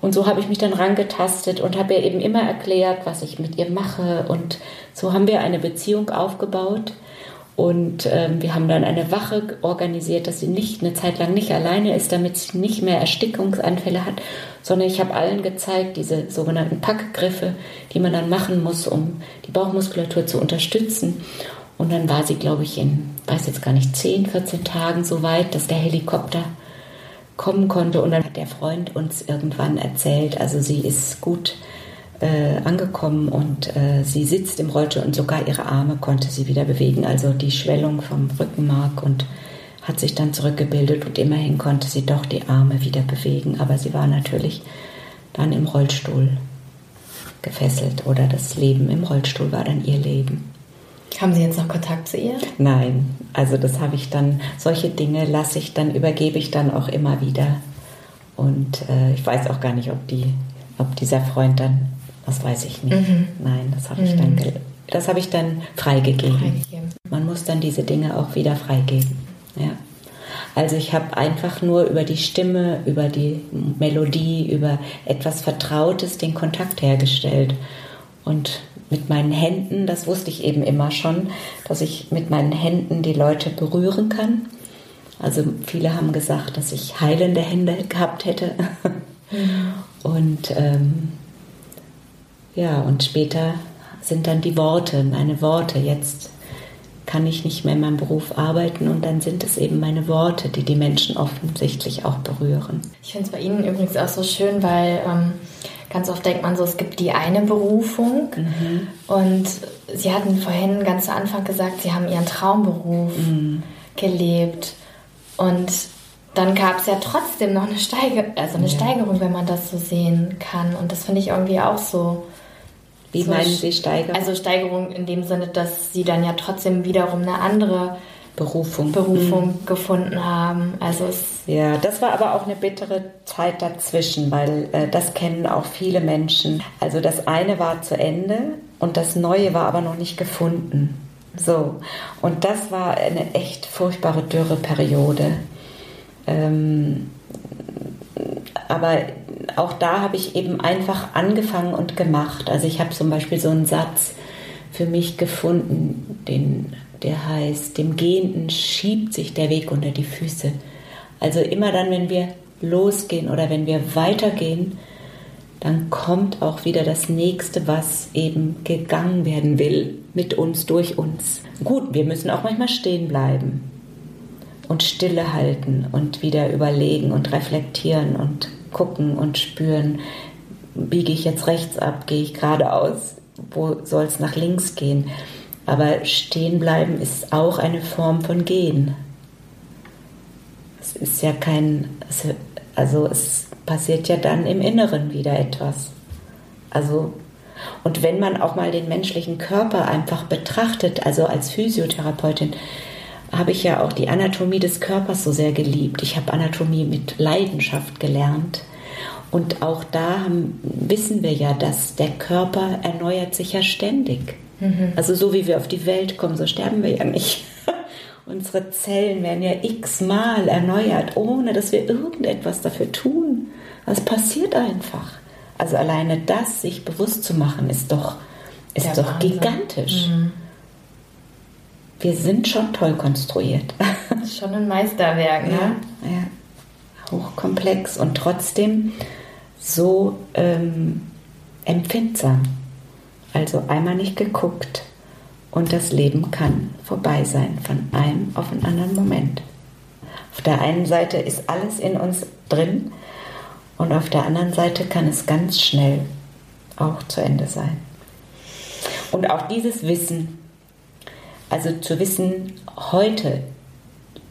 Speaker 2: Und so habe ich mich dann rangetastet und habe ihr eben immer erklärt, was ich mit ihr mache. Und so haben wir eine Beziehung aufgebaut. Und ähm, wir haben dann eine Wache organisiert, dass sie nicht eine Zeit lang nicht alleine ist, damit sie nicht mehr Erstickungsanfälle hat, sondern ich habe allen gezeigt, diese sogenannten Packgriffe, die man dann machen muss, um die Bauchmuskulatur zu unterstützen. Und dann war sie, glaube ich, in, weiß jetzt gar nicht, 10, 14 Tagen so weit, dass der Helikopter kommen konnte. Und dann hat der Freund uns irgendwann erzählt, also sie ist gut äh, angekommen und äh, sie sitzt im Rollstuhl und sogar ihre Arme konnte sie wieder bewegen. Also die Schwellung vom Rückenmark und hat sich dann zurückgebildet und immerhin konnte sie doch die Arme wieder bewegen. Aber sie war natürlich dann im Rollstuhl gefesselt oder das Leben im Rollstuhl war dann ihr Leben.
Speaker 1: Haben Sie jetzt noch Kontakt zu ihr?
Speaker 2: Nein, also das habe ich dann, solche Dinge lasse ich dann, übergebe ich dann auch immer wieder. Und äh, ich weiß auch gar nicht, ob, die, ob dieser Freund dann, das weiß ich nicht. Mhm. Nein, das habe ich, mhm. dann, das hab ich dann freigegeben. freigegeben. Man muss dann diese Dinge auch wieder freigeben. Ja. Also ich habe einfach nur über die Stimme, über die Melodie, über etwas Vertrautes den Kontakt hergestellt. Und mit meinen Händen, das wusste ich eben immer schon, dass ich mit meinen Händen die Leute berühren kann. Also viele haben gesagt, dass ich heilende Hände gehabt hätte. Mhm. Und ähm, ja, und später sind dann die Worte, meine Worte. Jetzt kann ich nicht mehr in meinem Beruf arbeiten und dann sind es eben meine Worte, die die Menschen offensichtlich auch berühren.
Speaker 1: Ich finde es bei Ihnen übrigens auch so schön, weil ähm, ganz oft denkt man so, es gibt die eine Berufung mhm. und Sie hatten vorhin ganz zu Anfang gesagt, Sie haben Ihren Traumberuf mhm. gelebt und dann gab es ja trotzdem noch eine, Steiger also eine ja. Steigerung, wenn man das so sehen kann und das finde ich irgendwie auch so
Speaker 2: wie so meinen Sie Steigerung?
Speaker 1: Also Steigerung in dem Sinne, dass Sie dann ja trotzdem wiederum eine andere
Speaker 2: Berufung,
Speaker 1: Berufung mhm. gefunden haben. Also
Speaker 2: ja, das war aber auch eine bittere Zeit dazwischen, weil äh, das kennen auch viele Menschen. Also das eine war zu Ende und das Neue war aber noch nicht gefunden. So und das war eine echt furchtbare Dürreperiode. Ähm, aber auch da habe ich eben einfach angefangen und gemacht. Also ich habe zum Beispiel so einen Satz für mich gefunden, den, der heißt, dem Gehenden schiebt sich der Weg unter die Füße. Also immer dann, wenn wir losgehen oder wenn wir weitergehen, dann kommt auch wieder das nächste, was eben gegangen werden will, mit uns, durch uns. Gut, wir müssen auch manchmal stehen bleiben und Stille halten und wieder überlegen und reflektieren und gucken und spüren, biege ich jetzt rechts ab, gehe ich geradeaus, wo soll es nach links gehen. Aber stehen bleiben ist auch eine Form von Gehen. Es ist ja kein, also es passiert ja dann im Inneren wieder etwas. Also, und wenn man auch mal den menschlichen Körper einfach betrachtet, also als Physiotherapeutin, habe ich ja auch die Anatomie des Körpers so sehr geliebt. Ich habe Anatomie mit Leidenschaft gelernt. Und auch da haben, wissen wir ja, dass der Körper erneuert sich ja ständig. Mhm. Also so wie wir auf die Welt kommen, so sterben wir ja nicht. <laughs> Unsere Zellen werden ja x-mal erneuert, ohne dass wir irgendetwas dafür tun. Das passiert einfach. Also alleine das, sich bewusst zu machen, ist doch, ist doch gigantisch. Mhm wir sind schon toll konstruiert. <laughs>
Speaker 1: Schon ein Meisterwerk, ne?
Speaker 2: Ja, ja. hochkomplex und trotzdem so ähm, empfindsam. Also einmal nicht geguckt und das Leben kann vorbei sein von einem auf einen anderen Moment. Auf der einen Seite ist alles in uns drin und auf der anderen Seite kann es ganz schnell auch zu Ende sein. Und auch dieses Wissen, also zu wissen, heute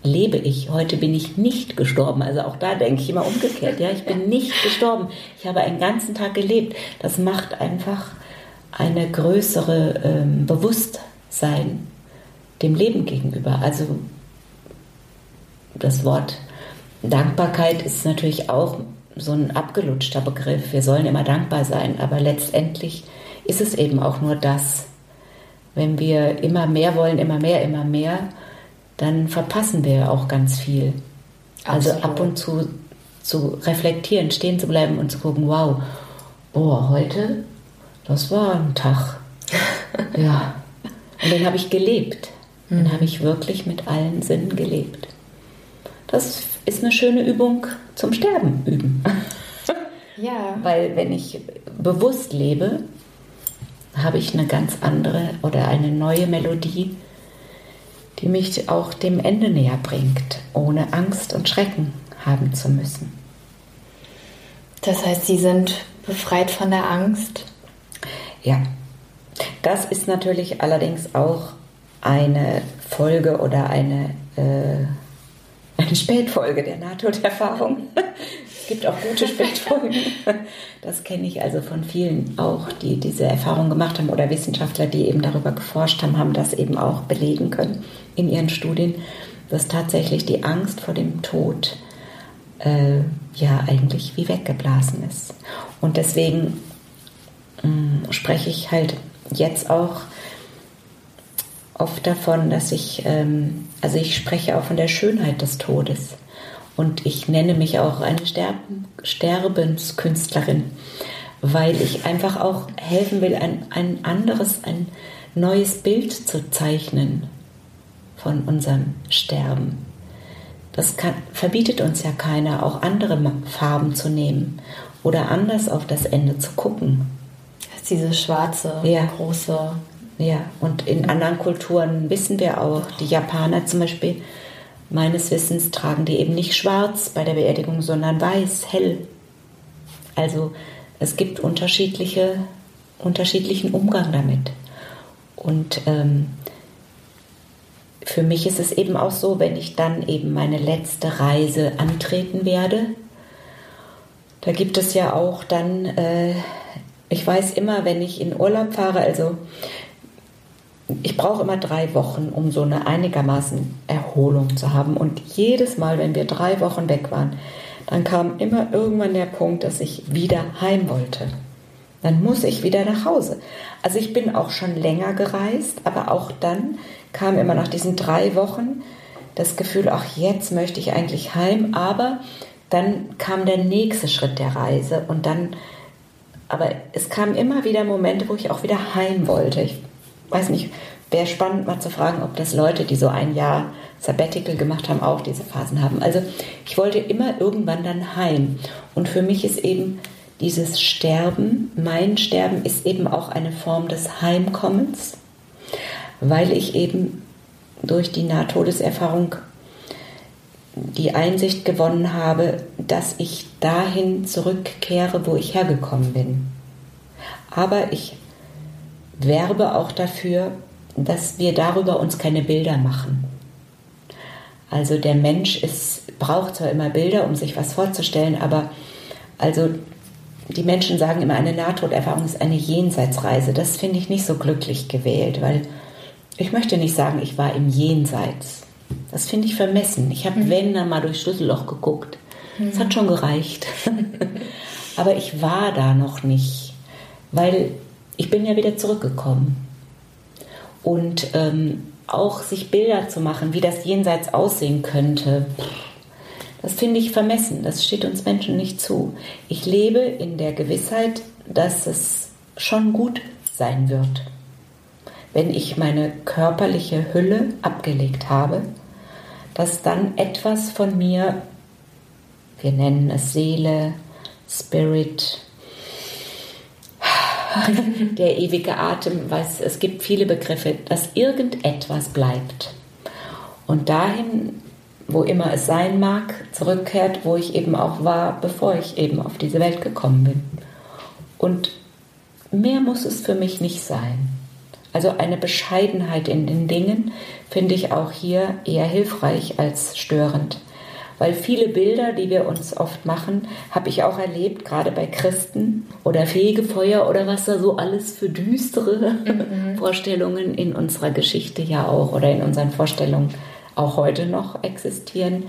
Speaker 2: lebe ich, heute bin ich nicht gestorben. Also auch da denke ich immer umgekehrt. Ja, ich bin <laughs> nicht gestorben. Ich habe einen ganzen Tag gelebt. Das macht einfach eine größere ähm, Bewusstsein dem Leben gegenüber. Also das Wort Dankbarkeit ist natürlich auch so ein abgelutschter Begriff. Wir sollen immer dankbar sein, aber letztendlich ist es eben auch nur das, wenn wir immer mehr wollen, immer mehr, immer mehr, dann verpassen wir auch ganz viel. Also Absolut. ab und zu zu reflektieren, stehen zu bleiben und zu gucken, wow, oh, heute, das war ein Tag. <laughs> ja. Und den habe ich gelebt. Den mhm. habe ich wirklich mit allen Sinnen gelebt. Das ist eine schöne Übung zum Sterben üben. ja. <laughs> Weil wenn ich bewusst lebe, habe ich eine ganz andere oder eine neue Melodie, die mich auch dem Ende näher bringt, ohne Angst und Schrecken haben zu müssen.
Speaker 1: Das heißt, Sie sind befreit von der Angst?
Speaker 2: Ja, das ist natürlich allerdings auch eine Folge oder eine, äh, <laughs> eine Spätfolge der Nahtoderfahrung gibt auch gute Spätfolgen. Das kenne ich also von vielen auch, die diese Erfahrung gemacht haben oder Wissenschaftler, die eben darüber geforscht haben, haben das eben auch belegen können in ihren Studien, dass tatsächlich die Angst vor dem Tod äh, ja eigentlich wie weggeblasen ist. Und deswegen mh, mm, spreche ich halt jetzt auch oft davon, dass ich, ähm, also ich spreche auch von der Schönheit des Todes. Und ich nenne mich auch eine Sterben, Sterbenskünstlerin, weil ich einfach auch helfen will, ein, ein anderes, ein neues Bild zu zeichnen von unserem Sterben. Das kann, verbietet uns ja keiner, auch andere Farben zu nehmen oder anders auf das Ende zu gucken.
Speaker 1: Das ist diese schwarze, ja. große.
Speaker 2: Ja, und in anderen Kulturen wissen wir auch, die Japaner zum Beispiel, meines Wissens tragen die eben nicht schwarz bei der Beerdigung, sondern weiß, hell. Also es gibt unterschiedliche, unterschiedlichen Umgang damit. Und ähm, für mich ist es eben auch so, wenn ich dann eben meine letzte Reise antreten werde, da gibt es ja auch dann, äh, ich weiß immer, wenn ich in Urlaub fahre, also ich brauche immer drei Wochen, um so eine einigermaßen Erholung zu haben. Und jedes Mal, wenn wir drei Wochen weg waren, dann kam immer irgendwann der Punkt, dass ich wieder heim wollte. Dann muss ich wieder nach Hause. Also ich bin auch schon länger gereist, aber auch dann kam immer nach diesen drei Wochen das Gefühl, ach jetzt möchte ich eigentlich heim, aber dann kam der nächste Schritt der Reise und dann, aber es kamen immer wieder Momente, wo ich auch wieder heim wollte. Ich weiß nicht, wäre spannend mal zu fragen, ob das Leute, die so ein Jahr Sabbatical gemacht haben, auch diese Phasen haben. Also ich wollte immer irgendwann dann heim. Und für mich ist eben dieses Sterben, mein Sterben ist eben auch eine Form des Heimkommens, weil ich eben durch die Nahtodeserfahrung die Einsicht gewonnen habe, dass ich dahin zurückkehre, wo ich hergekommen bin. Aber ich werbe auch dafür, dass wir darüber uns keine Bilder machen. Also der Mensch ist, braucht zwar immer Bilder, um sich was vorzustellen, aber also die Menschen sagen immer, eine Nahtoderfahrung ist eine Jenseitsreise. Das finde ich nicht so glücklich gewählt, weil ich möchte nicht sagen, ich war im Jenseits. Das finde ich vermessen. Ich habe, mhm. wenn, dann mal durchs Schlüsselloch geguckt. Mhm. hat schon gereicht. <laughs> aber ich war da noch nicht, weil ich bin ja wieder zurückgekommen. Und ähm, auch sich Bilder zu machen, wie das Jenseits aussehen könnte, das finde ich vermessen. Das steht uns Menschen nicht zu. Ich lebe in der Gewissheit, dass es schon gut sein wird. Wenn ich meine körperliche Hülle abgelegt habe, dass dann etwas von mir, wir nennen es Seele, Spirit, der ewige Atem, weiß, es gibt viele Begriffe, dass irgendetwas bleibt. Und dahin, wo immer es sein mag, zurückkehrt, wo ich eben auch war, bevor ich eben auf diese Welt gekommen bin. Und mehr muss es für mich nicht sein. Also eine Bescheidenheit in den Dingen finde ich auch hier eher hilfreich als störend. Weil viele Bilder, die wir uns oft machen, habe ich auch erlebt, gerade bei Christen oder Fegefeuer oder was da so alles für düstere mhm. <laughs> Vorstellungen in unserer Geschichte ja auch oder in unseren Vorstellungen auch heute noch existieren,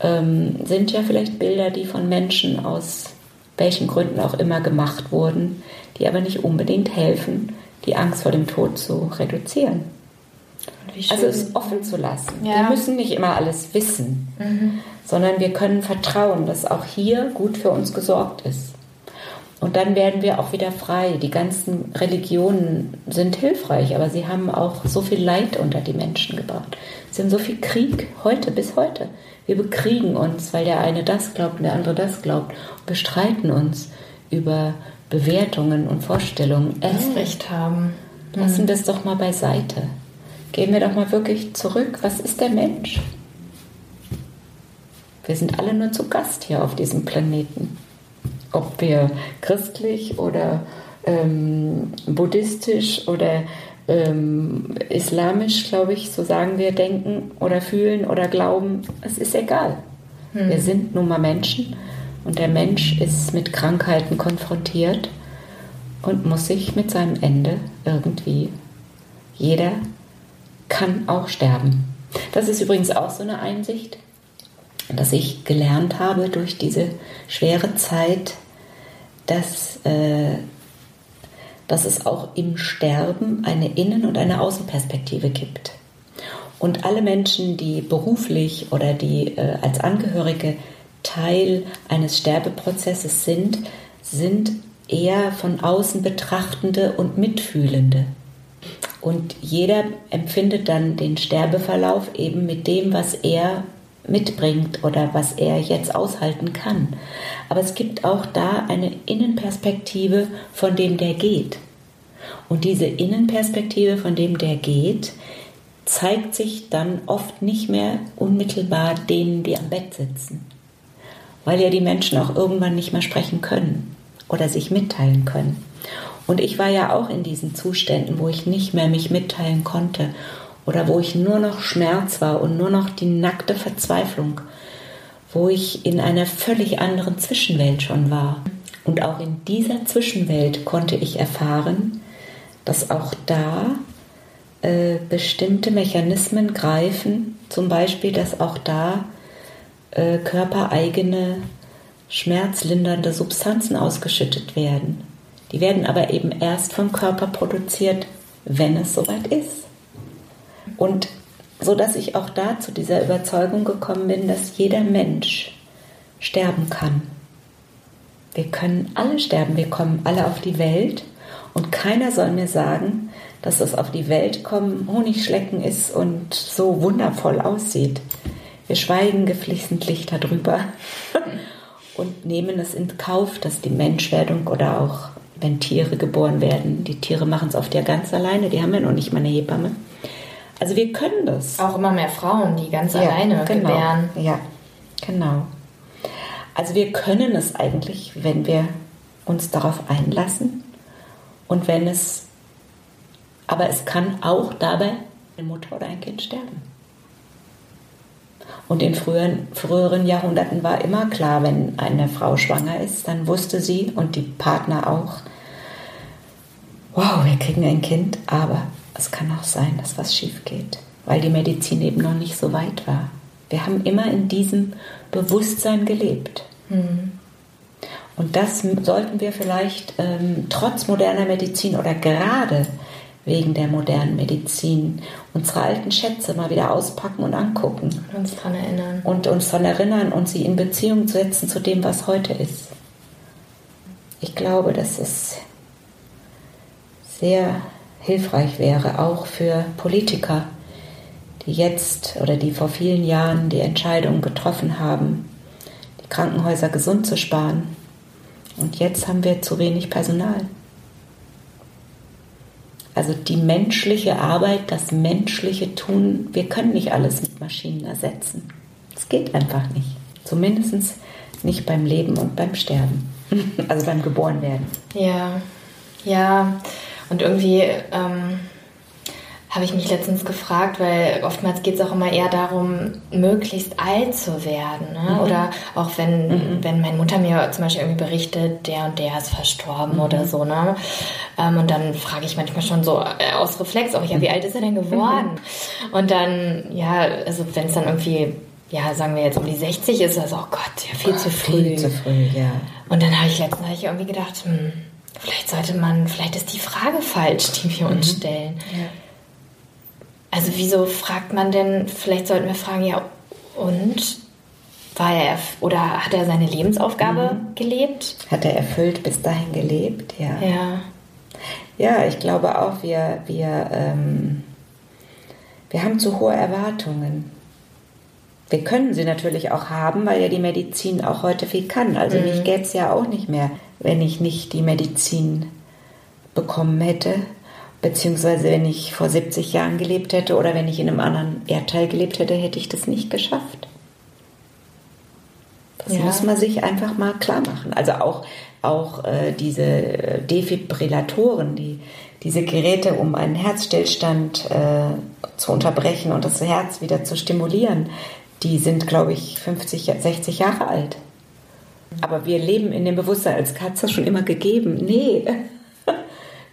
Speaker 2: ähm, sind ja vielleicht Bilder, die von Menschen aus welchen Gründen auch immer gemacht wurden, die aber nicht unbedingt helfen, die Angst vor dem Tod zu reduzieren. Also es offen zu lassen. Ja. Wir müssen nicht immer alles wissen, mhm. sondern wir können vertrauen, dass auch hier gut für uns gesorgt ist. Und dann werden wir auch wieder frei. Die ganzen Religionen sind hilfreich, aber sie haben auch so viel Leid unter die Menschen gebracht. Sie haben so viel Krieg heute bis heute. Wir bekriegen uns, weil der eine das glaubt und der andere das glaubt. Und bestreiten uns über Bewertungen und Vorstellungen.
Speaker 1: Das äh, Recht haben.
Speaker 2: Lassen wir mhm. das doch mal beiseite. Gehen wir doch mal wirklich zurück. Was ist der Mensch? Wir sind alle nur zu Gast hier auf diesem Planeten. Ob wir christlich oder ähm, buddhistisch oder ähm, islamisch, glaube ich, so sagen wir, denken oder fühlen oder glauben, es ist egal. Hm. Wir sind nun mal Menschen und der Mensch ist mit Krankheiten konfrontiert und muss sich mit seinem Ende irgendwie jeder kann auch sterben. Das ist übrigens auch so eine Einsicht, dass ich gelernt habe durch diese schwere Zeit, dass, äh, dass es auch im Sterben eine Innen- und eine Außenperspektive gibt. Und alle Menschen, die beruflich oder die äh, als Angehörige Teil eines Sterbeprozesses sind, sind eher von außen betrachtende und mitfühlende. Und jeder empfindet dann den Sterbeverlauf eben mit dem, was er mitbringt oder was er jetzt aushalten kann. Aber es gibt auch da eine Innenperspektive, von dem der geht. Und diese Innenperspektive, von dem der geht, zeigt sich dann oft nicht mehr unmittelbar denen, die am Bett sitzen, weil ja die Menschen auch irgendwann nicht mehr sprechen können oder sich mitteilen können. Und ich war ja auch in diesen Zuständen, wo ich nicht mehr mich mitteilen konnte oder wo ich nur noch Schmerz war und nur noch die nackte Verzweiflung, wo ich in einer völlig anderen Zwischenwelt schon war. Und auch in dieser Zwischenwelt konnte ich erfahren, dass auch da äh, bestimmte Mechanismen greifen, zum Beispiel, dass auch da äh, körpereigene schmerzlindernde Substanzen ausgeschüttet werden. Die werden aber eben erst vom Körper produziert, wenn es soweit ist. Und so dass ich auch da zu dieser Überzeugung gekommen bin, dass jeder Mensch sterben kann. Wir können alle sterben, wir kommen alle auf die Welt und keiner soll mir sagen, dass das auf die Welt kommen Honigschlecken ist und so wundervoll aussieht. Wir schweigen geflissentlich darüber <laughs> und nehmen es in Kauf, dass die Menschwerdung oder auch wenn Tiere geboren werden, die Tiere machen es oft ja ganz alleine, die haben ja noch nicht mal eine Hebamme. Also wir können das.
Speaker 1: Auch immer mehr Frauen, die ganz ja, alleine
Speaker 2: genau.
Speaker 1: gebären.
Speaker 2: Ja, genau. Also wir können es eigentlich, wenn wir uns darauf einlassen und wenn es, aber es kann auch dabei eine Mutter oder ein Kind sterben. Und in früheren, früheren Jahrhunderten war immer klar, wenn eine Frau schwanger ist, dann wusste sie und die Partner auch, wow, wir kriegen ein Kind, aber es kann auch sein, dass was schief geht, weil die Medizin eben noch nicht so weit war. Wir haben immer in diesem Bewusstsein gelebt. Mhm. Und das sollten wir vielleicht ähm, trotz moderner Medizin oder gerade wegen der modernen Medizin unsere alten Schätze mal wieder auspacken und angucken.
Speaker 1: Und uns daran erinnern.
Speaker 2: Und uns daran erinnern und sie in Beziehung setzen zu dem, was heute ist. Ich glaube, dass es sehr hilfreich wäre, auch für Politiker, die jetzt oder die vor vielen Jahren die Entscheidung getroffen haben, die Krankenhäuser gesund zu sparen. Und jetzt haben wir zu wenig Personal. Also die menschliche Arbeit, das menschliche Tun, wir können nicht alles mit Maschinen ersetzen. Es geht einfach nicht. Zumindest nicht beim Leben und beim Sterben. <laughs> Also beim Geborenwerden.
Speaker 1: Ja, ja. Und irgendwie ähm, habe ich mich letztens gefragt, weil oftmals geht es auch immer eher darum, möglichst alt zu werden. Ne? Mhm. Oder auch wenn, mhm. wenn meine Mutter mir zum Beispiel irgendwie berichtet, der und der ist verstorben mhm. oder so. Ne? Ähm, und dann frage ich manchmal schon so äh, aus Reflex, auch ja, wie alt ist er denn geworden? Mhm. Und dann, ja, also wenn es dann irgendwie ja, sagen wir jetzt um die 60 ist, also, oh Gott, ja, viel oh, zu früh.
Speaker 2: Viel zu früh, ja.
Speaker 1: Und dann habe ich letztens hab ich irgendwie gedacht, hm, vielleicht sollte man, vielleicht ist die Frage falsch, die wir uns mhm. stellen. Ja. Also wieso fragt man denn, vielleicht sollten wir fragen, ja, und war er oder hat er seine Lebensaufgabe mhm. gelebt?
Speaker 2: Hat er erfüllt bis dahin gelebt, ja.
Speaker 1: Ja,
Speaker 2: ja ich glaube auch, wir, wir, ähm, wir haben zu hohe Erwartungen. Wir können sie natürlich auch haben, weil ja die Medizin auch heute viel kann. Also mhm. mich gäbe es ja auch nicht mehr, wenn ich nicht die Medizin bekommen hätte. Beziehungsweise wenn ich vor 70 Jahren gelebt hätte oder wenn ich in einem anderen Erdteil gelebt hätte, hätte ich das nicht geschafft. Das ja. muss man sich einfach mal klar machen. Also auch, auch äh, diese Defibrillatoren, die, diese Geräte, um einen Herzstillstand äh, zu unterbrechen und das Herz wieder zu stimulieren, die sind, glaube ich, 50, 60 Jahre alt. Aber wir leben in dem Bewusstsein, als Katze schon immer gegeben. Nee,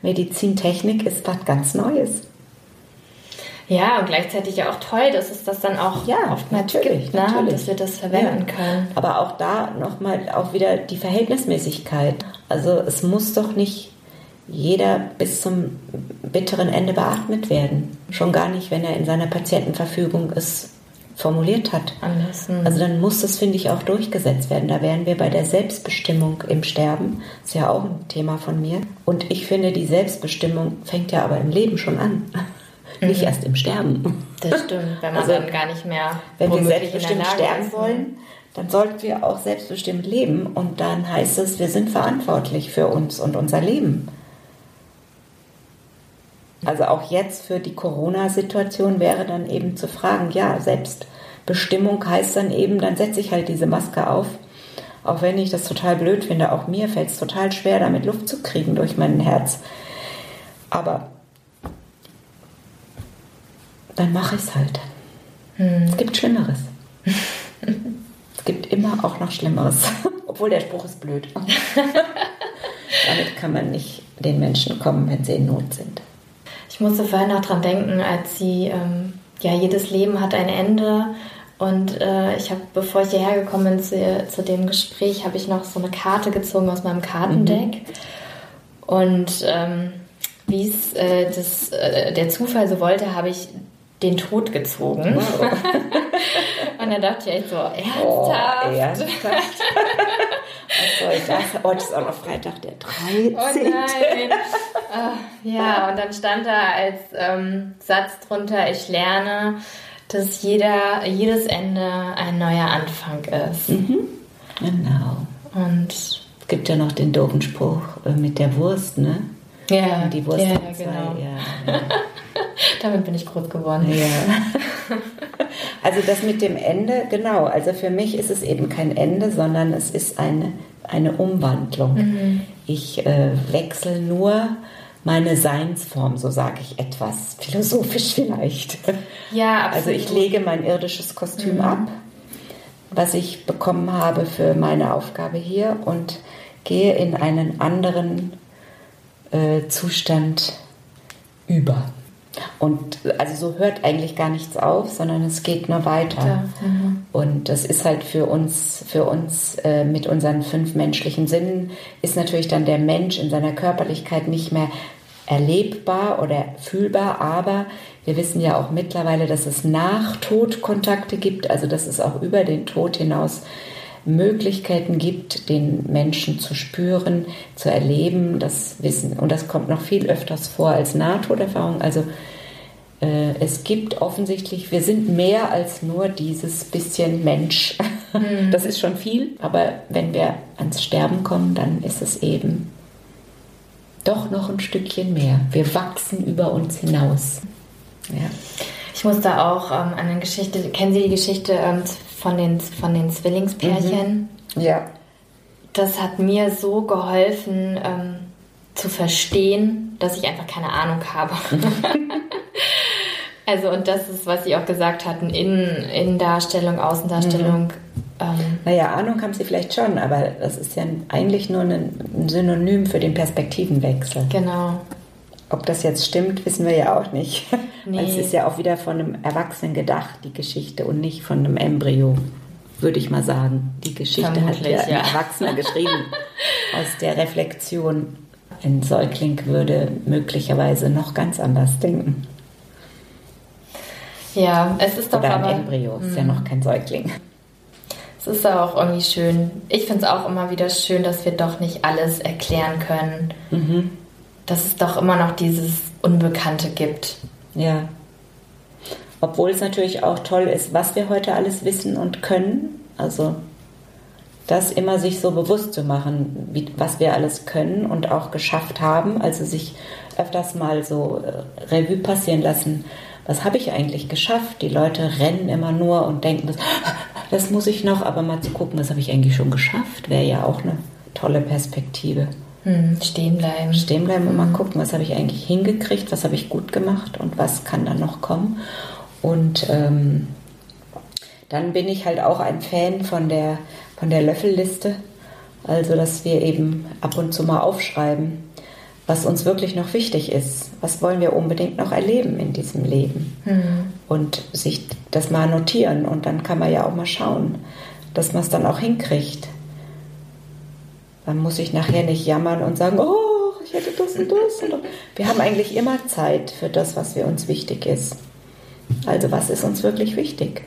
Speaker 2: Medizintechnik ist was ganz Neues.
Speaker 1: Ja, und gleichzeitig ja auch toll, dass es das dann auch ja, oftmals natürlich, gibt, ne? natürlich. dass wir das verwenden ja. können.
Speaker 2: Aber auch da nochmal auch wieder die Verhältnismäßigkeit. Also es muss doch nicht jeder bis zum bitteren Ende beatmet werden. Schon gar nicht, wenn er in seiner Patientenverfügung es formuliert hat. Anders, hm. Also dann muss das, finde ich, auch durchgesetzt werden. Da wären wir bei der Selbstbestimmung im Sterben. Das ist ja auch ein Thema von mir. Und ich finde, die Selbstbestimmung fängt ja aber im Leben schon an. <laughs> Mhm. Nicht erst im Sterben.
Speaker 1: Das stimmt, wenn man also, dann gar nicht mehr.
Speaker 2: Wenn wir selbstbestimmt sterben wollen, dann sollten wir auch selbstbestimmt leben. Und dann heißt es, wir sind verantwortlich für uns und unser Leben. Also auch jetzt für die Corona-Situation wäre dann eben zu fragen, ja, Selbstbestimmung heißt dann eben, dann setze ich halt diese Maske auf. Auch wenn ich das total blöd finde, auch mir fällt es total schwer, damit Luft zu kriegen durch mein Herz. Aber dann mache ich es halt. Hm. Es gibt Schlimmeres. <laughs> es gibt immer auch noch Schlimmeres. <laughs> Obwohl der Spruch ist blöd. <laughs> Damit kann man nicht den Menschen kommen, wenn sie in Not sind.
Speaker 1: Ich musste vorhin noch dran denken, als sie, ähm, ja, jedes Leben hat ein Ende. Und äh, ich habe, bevor ich hierher gekommen bin zu, zu dem Gespräch, habe ich noch so eine Karte gezogen aus meinem Kartendeck. Mhm. Und ähm, wie es äh, äh, der Zufall so wollte, habe ich den Tod gezogen. Wow. <laughs> und dann dachte ich echt so, ernsthaft? Oh, ernsthaft? <laughs>
Speaker 2: Was soll das? Heute ist auch noch Freitag der 13. Oh nein.
Speaker 1: Ach, ja, und dann stand da als ähm, Satz drunter, ich lerne, dass jeder, jedes Ende ein neuer Anfang ist.
Speaker 2: Mhm. Genau.
Speaker 1: Und
Speaker 2: es gibt ja noch den doofen Spruch äh, mit der Wurst, ne?
Speaker 1: Ja,
Speaker 2: die Wurst
Speaker 1: ja, genau. Ja, <laughs> ja. <laughs> Damit bin ich groß geworden.
Speaker 2: Ja. Also das mit dem Ende, genau. Also für mich ist es eben kein Ende, sondern es ist eine, eine Umwandlung. Mhm. Ich äh, wechsle nur meine Seinsform, so sage ich etwas philosophisch vielleicht.
Speaker 1: Ja,
Speaker 2: absolut. Also ich lege mein irdisches Kostüm mhm. ab, was ich bekommen habe für meine Aufgabe hier und gehe in einen anderen äh, Zustand über. Und also so hört eigentlich gar nichts auf, sondern es geht nur weiter. Ja, mhm. Und das ist halt für uns, für uns äh, mit unseren fünf menschlichen Sinnen, ist natürlich dann der Mensch in seiner Körperlichkeit nicht mehr erlebbar oder fühlbar, aber wir wissen ja auch mittlerweile, dass es Nachtodkontakte gibt, also dass es auch über den Tod hinaus Möglichkeiten gibt, den Menschen zu spüren, zu erleben, das Wissen. Und das kommt noch viel öfters vor als Nahtoderfahrung. Also äh, es gibt offensichtlich, wir sind mehr als nur dieses bisschen Mensch. Mhm. <laughs> Das ist schon viel, aber wenn wir ans Sterben kommen, dann ist es eben doch noch ein Stückchen mehr. Wir wachsen über uns hinaus. Ja.
Speaker 1: Ich muss da auch ähm, an eine Geschichte, kennen Sie die Geschichte ähm, von den, von den Zwillingspärchen.
Speaker 2: Mhm. Ja.
Speaker 1: Das hat mir so geholfen ähm, zu verstehen, dass ich einfach keine Ahnung habe. <laughs> also und das ist, was Sie auch gesagt hatten, Innen, Innendarstellung, Außendarstellung. Mhm.
Speaker 2: Ähm, naja, Ahnung haben Sie vielleicht schon, aber das ist ja eigentlich nur ein Synonym für den Perspektivenwechsel.
Speaker 1: Genau.
Speaker 2: Ob das jetzt stimmt, wissen wir ja auch nicht. <laughs> Nee. es ist ja auch wieder von einem Erwachsenen gedacht, die Geschichte, und nicht von einem Embryo, würde ich mal sagen. Die Geschichte Vermutlich, hat ja, ja ein Erwachsener <laughs> geschrieben. Aus der Reflexion. Ein Säugling würde möglicherweise noch ganz anders denken.
Speaker 1: Ja, es ist doch
Speaker 2: Oder
Speaker 1: ein
Speaker 2: aber, Embryo, ist ja mhm. noch kein Säugling.
Speaker 1: Es ist auch irgendwie schön. Ich finde es auch immer wieder schön, dass wir doch nicht alles erklären können. Mhm dass es doch immer noch dieses Unbekannte gibt.
Speaker 2: Ja. Obwohl es natürlich auch toll ist, was wir heute alles wissen und können. Also das immer sich so bewusst zu machen, wie, was wir alles können und auch geschafft haben. Also sich öfters mal so äh, Revue passieren lassen. Was habe ich eigentlich geschafft? Die Leute rennen immer nur und denken, das, <laughs> das muss ich noch, aber mal zu gucken, was habe ich eigentlich schon geschafft, wäre ja auch eine tolle Perspektive.
Speaker 1: Hm, stehen bleiben.
Speaker 2: Stehen bleiben und mal gucken, was habe ich eigentlich hingekriegt, was habe ich gut gemacht und was kann dann noch kommen. Und ähm, dann bin ich halt auch ein Fan von der, von der Löffelliste. Also, dass wir eben ab und zu mal aufschreiben, was uns wirklich noch wichtig ist. Was wollen wir unbedingt noch erleben in diesem Leben? Mhm. Und sich das mal notieren. Und dann kann man ja auch mal schauen, dass man es dann auch hinkriegt. Dann muss ich nachher nicht jammern und sagen, oh, hätte das und das. Und wir haben eigentlich immer Zeit für das, was für uns wichtig ist. Also was ist uns wirklich wichtig?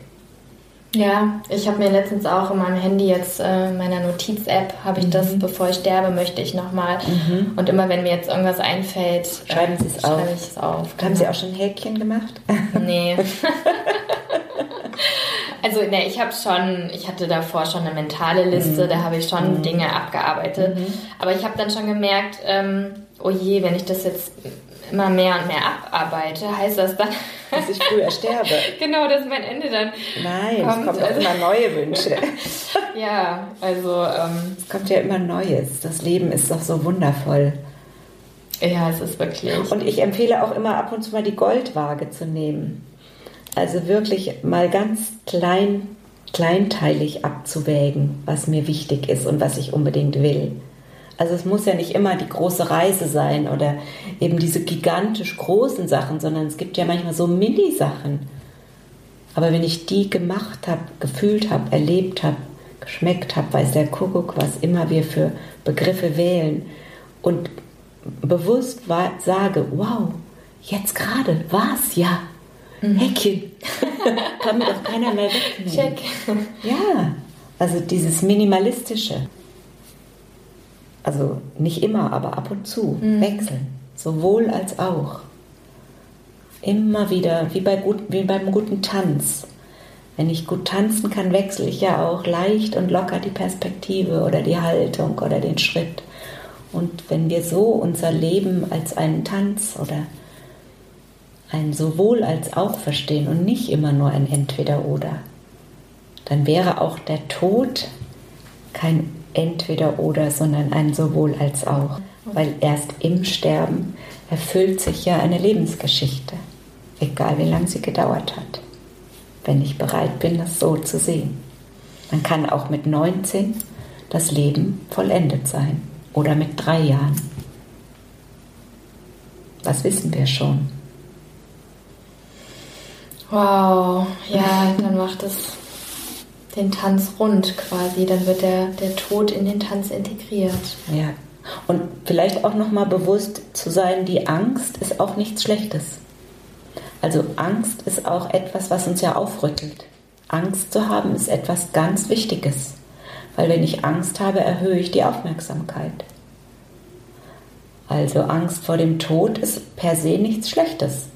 Speaker 1: Ja, ich habe mir letztens auch in meinem Handy jetzt, äh, meiner Notiz-App, habe ich mhm. das, bevor ich sterbe, möchte ich nochmal. Mhm. Und immer wenn mir jetzt irgendwas einfällt,
Speaker 2: schreiben Sie es auf. Schreibe ich es auf. Genau. Haben Sie auch schon Häkchen gemacht?
Speaker 1: Nee. <laughs> <laughs> also ne, ich habe schon, ich hatte davor schon eine mentale Liste, mhm. da habe ich schon mhm. Dinge abgearbeitet. Mhm. Aber ich habe dann schon gemerkt, ähm, oh je, wenn ich das jetzt immer mehr und mehr abarbeite, heißt das dann, <laughs>
Speaker 2: dass ich früher sterbe. <laughs>
Speaker 1: genau, dass mein Ende dann.
Speaker 2: Nein, kommt. es kommen also, immer neue Wünsche. <laughs>
Speaker 1: ja, also. Ähm,
Speaker 2: es kommt ja immer Neues. Das Leben ist doch so wundervoll.
Speaker 1: Ja, es ist wirklich.
Speaker 2: Und ich empfehle auch immer ab und zu mal die Goldwaage zu nehmen. Also wirklich mal ganz klein, kleinteilig abzuwägen, was mir wichtig ist und was ich unbedingt will. Also es muss ja nicht immer die große Reise sein oder eben diese gigantisch großen Sachen, sondern es gibt ja manchmal so Mini-Sachen. Aber wenn ich die gemacht habe, gefühlt habe, erlebt habe, geschmeckt habe, weiß der Kuckuck, was immer wir für Begriffe wählen und bewusst sage, wow, jetzt gerade war es ja. Mhm. Häkchen. <laughs> Kann mir doch keiner mehr wegnehmen. Check. Ja, also dieses Minimalistische also nicht immer, aber ab und zu mhm. wechseln, sowohl als auch. Immer wieder, wie, bei gut, wie beim guten Tanz. Wenn ich gut tanzen kann, wechsle ich ja auch leicht und locker die Perspektive oder die Haltung oder den Schritt. Und wenn wir so unser Leben als einen Tanz oder ein sowohl als auch verstehen und nicht immer nur ein Entweder oder, dann wäre auch der Tod kein entweder oder, sondern ein sowohl als auch. Weil erst im Sterben erfüllt sich ja eine Lebensgeschichte, egal wie lange sie gedauert hat, wenn ich bereit bin, das so zu sehen. Man kann auch mit 19 das Leben vollendet sein oder mit drei Jahren. Das wissen wir schon.
Speaker 1: Wow, ja, dann macht es den Tanz rund quasi. Dann wird der, der Tod in den Tanz integriert.
Speaker 2: Ja. Und vielleicht auch nochmal bewusst zu sein, die Angst ist auch nichts Schlechtes. Also Angst ist auch etwas, was uns ja aufrüttelt. Angst zu haben ist etwas ganz Wichtiges. Weil wenn ich Angst habe, erhöhe ich die Aufmerksamkeit. Also Angst vor dem Tod ist per se nichts Schlechtes.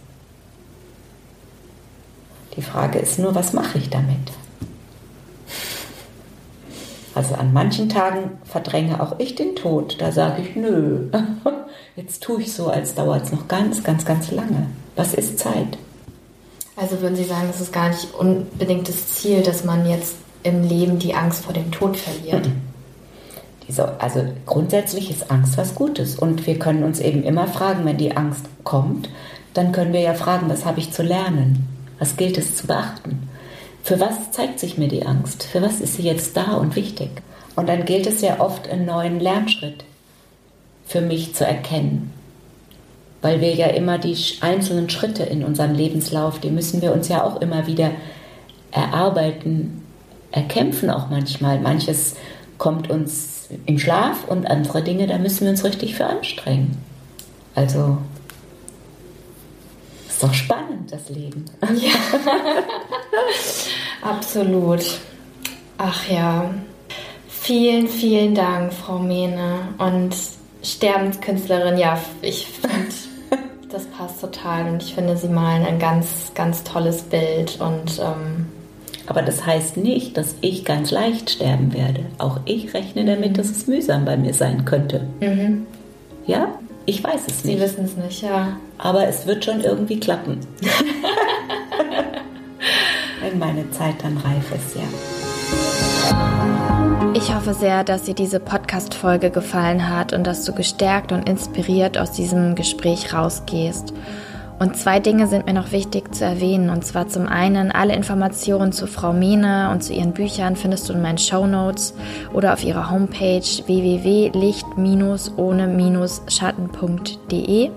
Speaker 2: Die Frage ist nur, was mache ich damit? Also an manchen Tagen verdränge auch ich den Tod. Da sage ich, nö, <laughs> jetzt tue ich so, als dauert es noch ganz, ganz, ganz lange. Was ist Zeit?
Speaker 1: Also würden Sie sagen, es ist gar nicht unbedingt das Ziel, dass man jetzt im Leben die Angst vor dem Tod verliert?
Speaker 2: Diese, also grundsätzlich ist Angst was Gutes. Und wir können uns eben immer fragen, wenn die Angst kommt, dann können wir ja fragen, was habe ich zu lernen? Was gilt es zu beachten? Für was zeigt sich mir die Angst? Für was ist sie jetzt da und wichtig? Und dann gilt es ja oft, einen neuen Lernschritt für mich zu erkennen. Weil wir ja immer die einzelnen Schritte in unserem Lebenslauf, die müssen wir uns ja auch immer wieder erarbeiten, erkämpfen auch manchmal. Manches kommt uns im Schlaf und andere Dinge, da müssen wir uns richtig für anstrengen. Also ist doch spannend, das Leben. Ja. <laughs>
Speaker 1: Absolut. Ach ja. Vielen, vielen Dank, Frau Mene. Und Sterbenskünstlerin, ja, ich finde, <laughs> das passt total. Und ich finde, Sie malen ein ganz, ganz tolles Bild. Und, ähm,
Speaker 2: Aber das heißt nicht, dass ich ganz leicht sterben werde. Auch ich rechne damit, dass es mühsam bei mir sein könnte. Mhm. Ja? Ich weiß es nicht.
Speaker 1: Sie wissen es nicht, ja.
Speaker 2: Aber es wird schon irgendwie klappen. <laughs> Wenn meine Zeit dann reif ist, ja.
Speaker 1: Ich hoffe sehr, dass dir diese Podcast-Folge gefallen hat und dass du gestärkt und inspiriert aus diesem Gespräch rausgehst. Und zwei Dinge sind mir noch wichtig zu erwähnen. Und zwar zum einen, alle Informationen zu Frau Mene und zu ihren Büchern findest du in meinen Show Notes oder auf ihrer Homepage www.licht-ohne-schatten.de.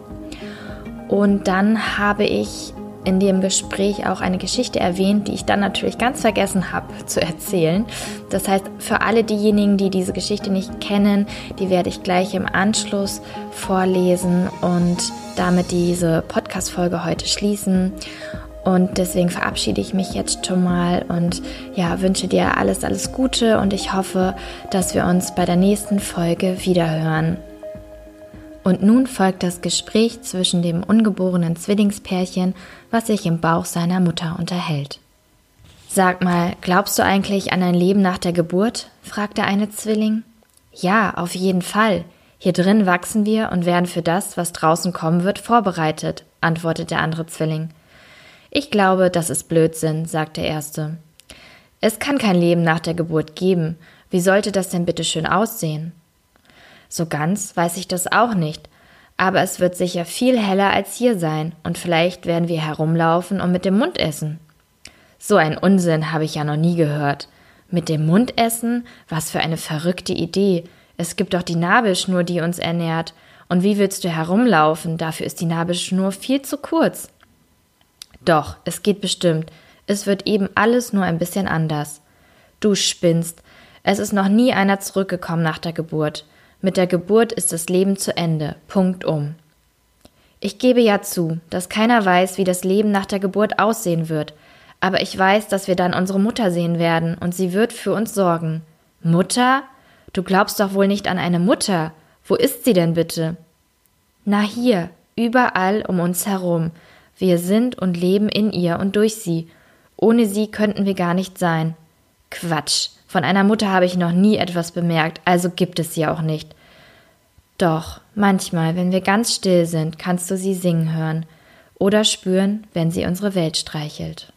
Speaker 1: Und dann habe ich in dem Gespräch auch eine Geschichte erwähnt, die ich dann natürlich ganz vergessen habe <laughs> zu erzählen. Das heißt, für alle diejenigen, die diese Geschichte nicht kennen, die werde ich gleich im Anschluss vorlesen und damit diese Podcast-Folge heute schließen. Und deswegen verabschiede ich mich jetzt schon mal und ja, wünsche dir alles, alles Gute und ich hoffe, dass wir uns bei der nächsten Folge wiederhören. Und nun folgt das Gespräch zwischen dem ungeborenen Zwillingspärchen, was sich im Bauch seiner Mutter unterhält. Sag mal, glaubst du eigentlich an ein Leben nach der Geburt? fragt der eine Zwilling. Ja, auf jeden Fall. Hier drin wachsen wir und werden für das, was draußen kommen wird, vorbereitet, antwortet der andere Zwilling. Ich glaube, das ist Blödsinn, sagt der erste. Es kann kein Leben nach der Geburt geben. Wie sollte das denn bitte schön aussehen? So ganz weiß ich das auch nicht. Aber es wird sicher viel heller als hier sein und vielleicht werden wir herumlaufen und mit dem Mund essen. So ein Unsinn habe ich ja noch nie gehört. Mit dem Mund essen? Was für eine verrückte Idee. Es gibt doch die Nabelschnur, die uns ernährt. Und wie willst du herumlaufen? Dafür ist die Nabelschnur viel zu kurz. Doch, es geht bestimmt. Es wird eben alles nur ein bisschen anders. Du spinnst. Es ist noch nie einer zurückgekommen nach der Geburt. Mit der Geburt ist das Leben zu Ende. Punkt um. Ich gebe ja zu, dass keiner weiß, wie das Leben nach der Geburt aussehen wird, aber ich weiß, dass wir dann unsere Mutter sehen werden und sie wird für uns sorgen. Mutter? Du glaubst doch wohl nicht an eine Mutter. Wo ist sie denn bitte? Na hier, überall um uns herum. Wir sind und leben in ihr und durch sie. Ohne sie könnten wir gar nicht sein. Quatsch. Von einer Mutter habe ich noch nie etwas bemerkt, also gibt es sie auch nicht. Doch, manchmal, wenn wir ganz still sind, kannst du sie singen hören oder spüren, wenn sie unsere Welt streichelt.